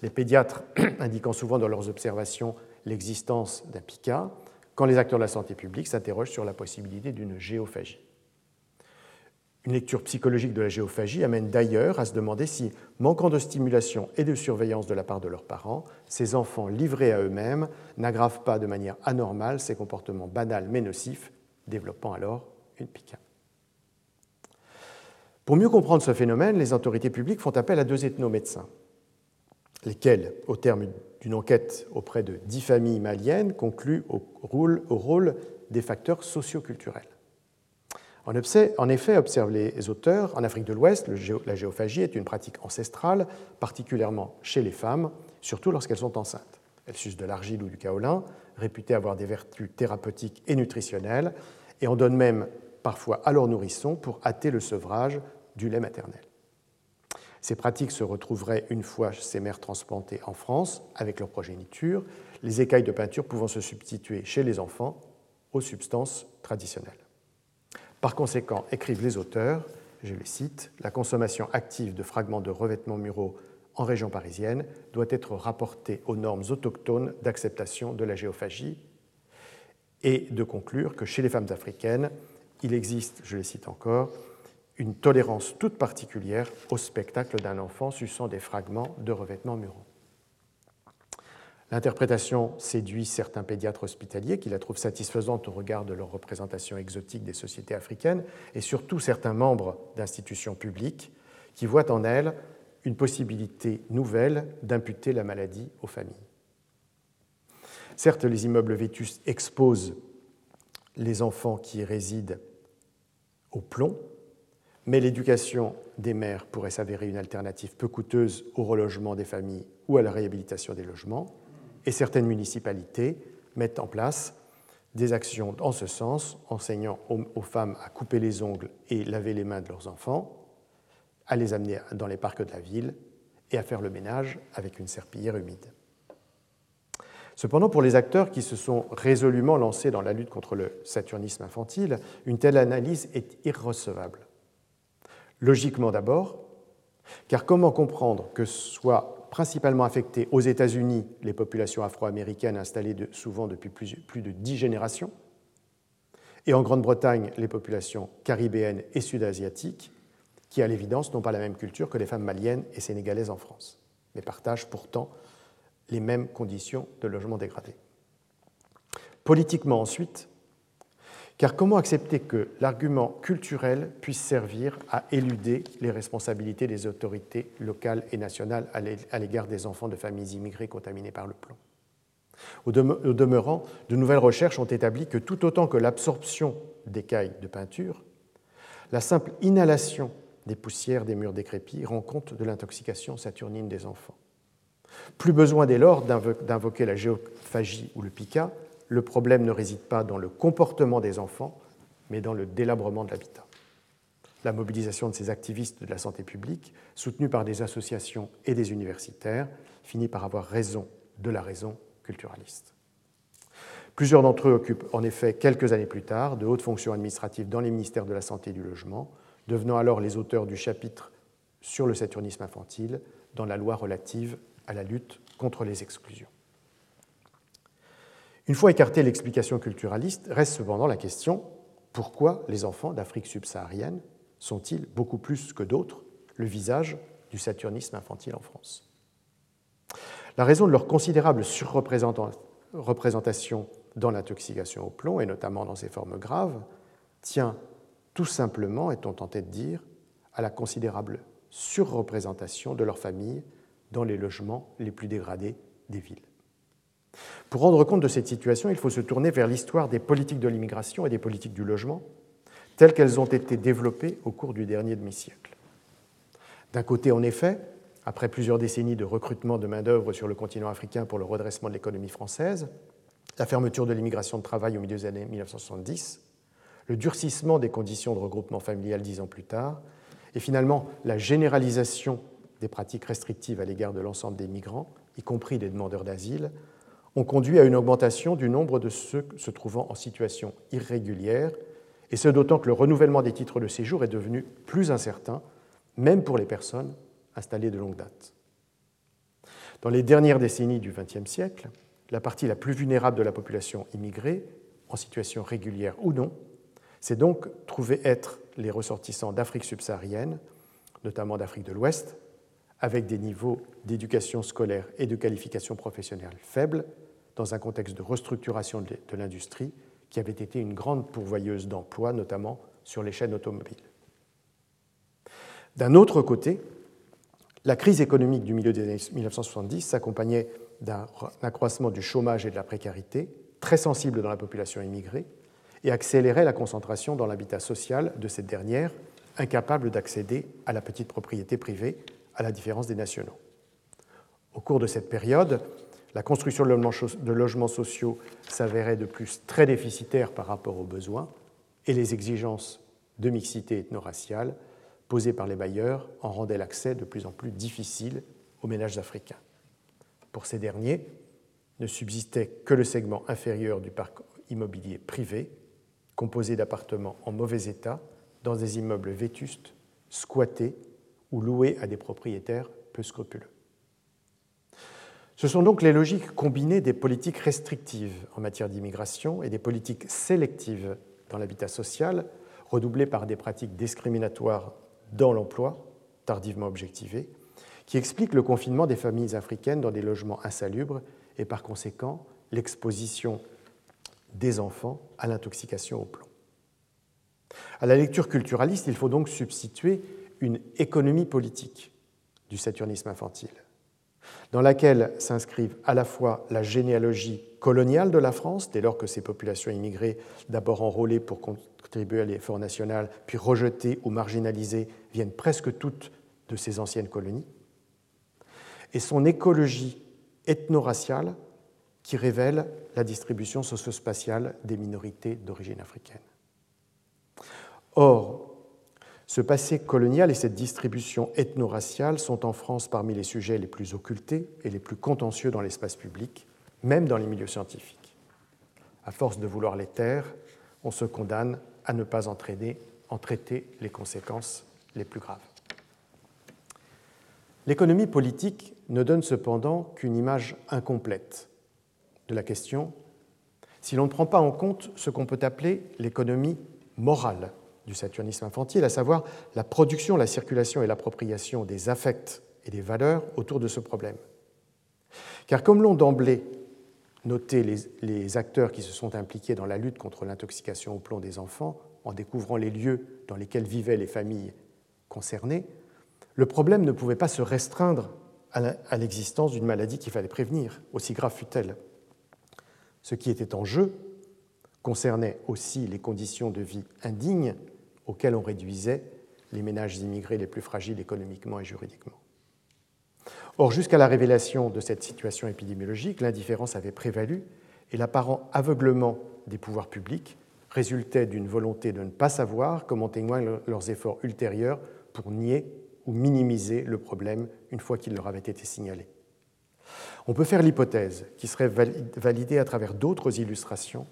Les pédiatres [clears throat] indiquant souvent dans leurs observations l'existence d'un pica, quand les acteurs de la santé publique s'interrogent sur la possibilité d'une géophagie. Une lecture psychologique de la géophagie amène d'ailleurs à se demander si, manquant de stimulation et de surveillance de la part de leurs parents, ces enfants livrés à eux-mêmes n'aggravent pas de manière anormale ces comportements banals mais nocifs, développant alors une piqua. Pour mieux comprendre ce phénomène, les autorités publiques font appel à deux ethnomédecins, lesquels, au terme d'une enquête auprès de dix familles maliennes, concluent au rôle, des facteurs socioculturels. En effet, observent les auteurs, en Afrique de l'Ouest, la géophagie est une pratique ancestrale, particulièrement chez les femmes, surtout lorsqu'elles sont enceintes. Elles sucent de l'argile ou du kaolin, réputées avoir des vertus thérapeutiques et nutritionnelles, et en donnent même parfois à leurs nourrissons pour hâter le sevrage du lait maternel. Ces pratiques se retrouveraient une fois ces mères transplantées en France avec leur progéniture, les écailles de peinture pouvant se substituer chez les enfants aux substances traditionnelles. Par conséquent, écrivent les auteurs, je les cite, la consommation active de fragments de revêtements muraux en région parisienne doit être rapportée aux normes autochtones d'acceptation de la géophagie et de conclure que chez les femmes africaines, il existe, je les cite encore, une tolérance toute particulière au spectacle d'un enfant suçant des fragments de revêtements muraux. L'interprétation séduit certains pédiatres hospitaliers qui la trouvent satisfaisante au regard de leur représentation exotique des sociétés africaines et surtout certains membres d'institutions publiques qui voient en elle une possibilité nouvelle d'imputer la maladie aux familles. Certes, les immeubles vétustes exposent les enfants qui résident au plomb, mais l'éducation des mères pourrait s'avérer une alternative peu coûteuse au relogement des familles ou à la réhabilitation des logements et certaines municipalités mettent en place des actions en ce sens, enseignant aux femmes à couper les ongles et laver les mains de leurs enfants, à les amener dans les parcs de la ville et à faire le ménage avec une serpillière humide. Cependant, pour les acteurs qui se sont résolument lancés dans la lutte contre le saturnisme infantile, une telle analyse est irrecevable. Logiquement d'abord, car comment comprendre que soit principalement affecté aux États-Unis les populations afro-américaines installées souvent depuis plus, de dix générations, et en Grande-Bretagne les populations caribéennes et sud-asiatiques, qui à l'évidence n'ont pas la même culture que les femmes maliennes et sénégalaises en France, mais partagent pourtant les mêmes conditions de logement dégradé. Politiquement ensuite, car comment accepter que l'argument culturel puisse servir à éluder les responsabilités des autorités locales et nationales à l'égard des enfants de familles immigrées contaminées par le plomb Au demeurant, de nouvelles recherches ont établi que tout autant que l'absorption d'écailles de peinture, la simple inhalation des poussières des murs décrépits rend compte de l'intoxication saturnine des enfants. Plus besoin dès lors d'invoquer la géophagie ou le pica, le problème ne réside pas dans le comportement des enfants, mais dans le délabrement de l'habitat. La mobilisation de ces activistes de la santé publique, soutenus par des associations et des universitaires, finit par avoir raison de la raison culturaliste. Plusieurs d'entre eux occupent en effet quelques années plus tard de hautes fonctions administratives dans les ministères de la Santé et du Logement, devenant alors les auteurs du chapitre sur le saturnisme infantile dans la loi relative à la lutte contre les exclusions. Une fois écartée l'explication culturaliste, reste cependant la question pourquoi les enfants d'Afrique subsaharienne sont-ils beaucoup plus que d'autres le visage du saturnisme infantile en France? La raison de leur considérable surreprésentation dans l'intoxication au plomb, et notamment dans ses formes graves, tient tout simplement, est-on tenté de dire, à la considérable surreprésentation de leurs familles dans les logements les plus dégradés des villes. Pour rendre compte de cette situation, il faut se tourner vers l'histoire des politiques de l'immigration et des politiques du logement, telles qu'elles ont été développées au cours du dernier demi-siècle. D'un côté, en effet, après plusieurs décennies de recrutement de main-d'œuvre sur le continent africain pour le redressement de l'économie française, la fermeture de l'immigration de travail au milieu des années 1970, le durcissement des conditions de regroupement familial dix ans plus tard, et finalement la généralisation des pratiques restrictives à l'égard de l'ensemble des migrants, y compris des demandeurs d'asile, ont conduit à une augmentation du nombre de ceux se trouvant en situation irrégulière, et ce d'autant que le renouvellement des titres de séjour est devenu plus incertain, même pour les personnes installées de longue date. Dans les dernières décennies du XXe siècle, la partie la plus vulnérable de la population immigrée, en situation régulière ou non, s'est donc trouvée être les ressortissants d'Afrique subsaharienne, notamment d'Afrique de l'Ouest, avec des niveaux d'éducation scolaire et de qualification professionnelle faibles, dans un contexte de restructuration de l'industrie qui avait été une grande pourvoyeuse d'emplois, notamment sur les chaînes automobiles. D'un autre côté, la crise économique du milieu des années 1970 s'accompagnait d'un accroissement du chômage et de la précarité, très sensible dans la population immigrée, et accélérait la concentration dans l'habitat social de cette dernière, incapable d'accéder à la petite propriété privée, à la différence des nationaux. Au cours de cette période, la construction de logements sociaux s'avérait de plus très déficitaire par rapport aux besoins et les exigences de mixité ethno-raciale posées par les bailleurs en rendaient l'accès de plus en plus difficile aux ménages africains. Pour ces derniers, ne subsistait que le segment inférieur du parc immobilier privé, composé d'appartements en mauvais état, dans des immeubles vétustes, squattés ou loués à des propriétaires peu scrupuleux. Ce sont donc les logiques combinées des politiques restrictives en matière d'immigration et des politiques sélectives dans l'habitat social, redoublées par des pratiques discriminatoires dans l'emploi, tardivement objectivées, qui expliquent le confinement des familles africaines dans des logements insalubres et par conséquent l'exposition des enfants à l'intoxication au plomb. À la lecture culturaliste, il faut donc substituer une économie politique du saturnisme infantile dans laquelle s'inscrivent à la fois la généalogie coloniale de la France, dès lors que ces populations immigrées, d'abord enrôlées pour contribuer à l'effort national, puis rejetées ou marginalisées, viennent presque toutes de ces anciennes colonies, et son écologie ethno-raciale qui révèle la distribution socio-spatiale des minorités d'origine africaine. Or, ce passé colonial et cette distribution ethno-raciale sont en France parmi les sujets les plus occultés et les plus contentieux dans l'espace public, même dans les milieux scientifiques. À force de vouloir les taire, on se condamne à ne pas entraîner, en traiter les conséquences les plus graves. L'économie politique ne donne cependant qu'une image incomplète de la question si l'on ne prend pas en compte ce qu'on peut appeler l'économie morale du saturnisme infantile, à savoir la production, la circulation et l'appropriation des affects et des valeurs autour de ce problème. Car comme l'ont d'emblée noté les, acteurs qui se sont impliqués dans la lutte contre l'intoxication au plomb des enfants, en découvrant les lieux dans lesquels vivaient les familles concernées, le problème ne pouvait pas se restreindre à l'existence d'une maladie qu'il fallait prévenir, aussi grave fut-elle. Ce qui était en jeu concernait aussi les conditions de vie indignes auxquels on réduisait les ménages immigrés les plus fragiles économiquement et juridiquement. Or, jusqu'à la révélation de cette situation épidémiologique, l'indifférence avait prévalu et l'apparent aveuglement des pouvoirs publics résultait d'une volonté de ne pas savoir, comme en témoignent leurs efforts ultérieurs pour nier ou minimiser le problème une fois qu'il leur avait été signalé. On peut faire l'hypothèse, qui serait validée à travers d'autres illustrations,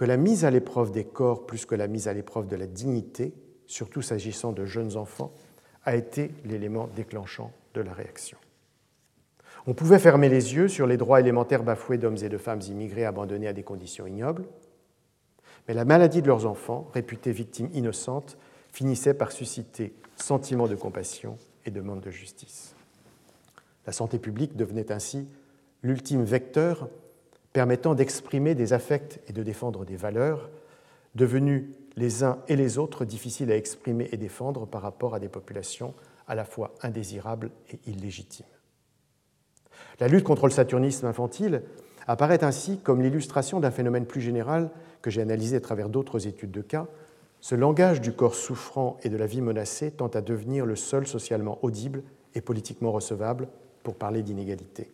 que la mise à l'épreuve des corps plus que la mise à l'épreuve de la dignité, surtout s'agissant de jeunes enfants, a été l'élément déclenchant de la réaction. On pouvait fermer les yeux sur les droits élémentaires bafoués d'hommes et de femmes immigrés abandonnés à des conditions ignobles, mais la maladie de leurs enfants, réputés victimes innocentes, finissait par susciter sentiment de compassion et demande de justice. La santé publique devenait ainsi l'ultime vecteur permettant d'exprimer des affects et de défendre des valeurs, devenus les uns et les autres difficiles à exprimer et défendre par rapport à des populations à la fois indésirables et illégitimes. La lutte contre le saturnisme infantile apparaît ainsi comme l'illustration d'un phénomène plus général que j'ai analysé à travers d'autres études de cas. Ce langage du corps souffrant et de la vie menacée tend à devenir le seul socialement audible et politiquement recevable pour parler d'inégalité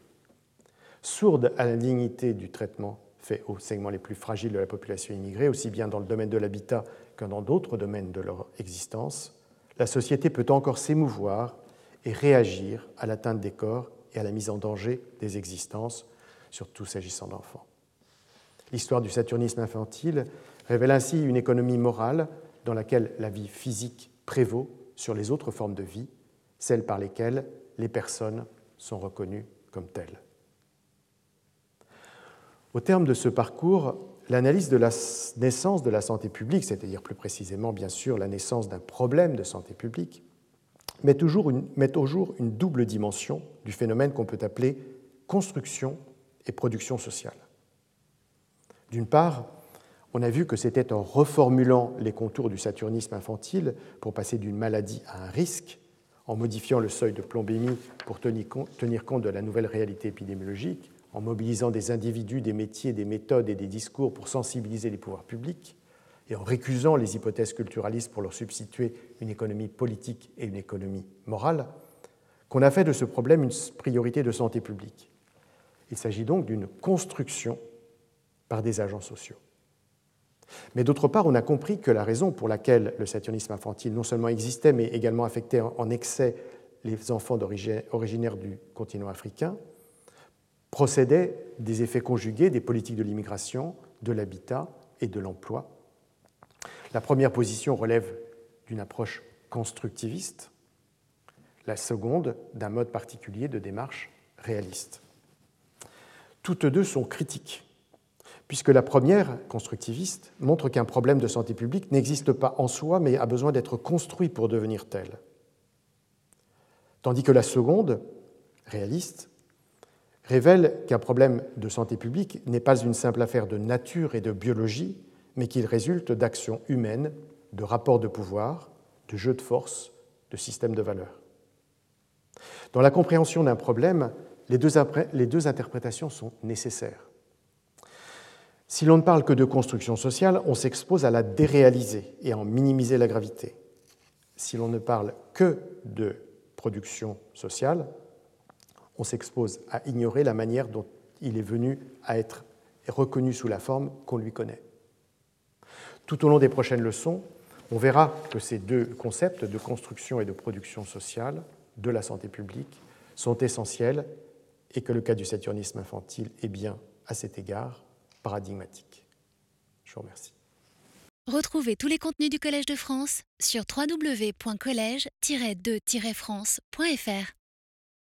sourde à l'indignité du traitement fait aux segments les plus fragiles de la population immigrée, aussi bien dans le domaine de l'habitat que dans d'autres domaines de leur existence, la société peut encore s'émouvoir et réagir à l'atteinte des corps et à la mise en danger des existences, surtout s'agissant d'enfants. L'histoire du saturnisme infantile révèle ainsi une économie morale dans laquelle la vie physique prévaut sur les autres formes de vie, celles par lesquelles les personnes sont reconnues comme telles. Au terme de ce parcours, l'analyse de la naissance de la santé publique, c'est-à-dire plus précisément bien sûr la naissance d'un problème de santé publique, met toujours une, au jour une double dimension du phénomène qu'on peut appeler construction et production sociale. D'une part, on a vu que c'était en reformulant les contours du saturnisme infantile pour passer d'une maladie à un risque, en modifiant le seuil de plombémie pour tenir compte de la nouvelle réalité épidémiologique, en mobilisant des individus, des métiers, des méthodes et des discours pour sensibiliser les pouvoirs publics, et en récusant les hypothèses culturalistes pour leur substituer une économie politique et une économie morale, qu'on a fait de ce problème une priorité de santé publique. Il s'agit donc d'une construction par des agents sociaux. Mais d'autre part, on a compris que la raison pour laquelle le saturnisme infantile non seulement existait, mais également affectait en excès les enfants originaires du continent africain, procédait des effets conjugués des politiques de l'immigration, de l'habitat et de l'emploi. La première position relève d'une approche constructiviste, la seconde d'un mode particulier de démarche réaliste. Toutes deux sont critiques puisque la première, constructiviste, montre qu'un problème de santé publique n'existe pas en soi, mais a besoin d'être construit pour devenir tel. Tandis que la seconde, réaliste, révèle qu'un problème de santé publique n'est pas une simple affaire de nature et de biologie, mais qu'il résulte d'actions humaines, de rapports de pouvoir, de jeux de force, de systèmes de valeurs. Dans la compréhension d'un problème, les deux, les deux interprétations sont nécessaires. Si l'on ne parle que de construction sociale, on s'expose à la déréaliser et à en minimiser la gravité. Si l'on ne parle que de production sociale, on s'expose à ignorer la manière dont il est venu à être reconnu sous la forme qu'on lui connaît. Tout au long des prochaines leçons, on verra que ces deux concepts de construction et de production sociale de la santé publique sont essentiels et que le cas du saturnisme infantile est bien, à cet égard, paradigmatique. Je vous remercie. Retrouvez tous les contenus du Collège de France sur www.colège-2-france.fr.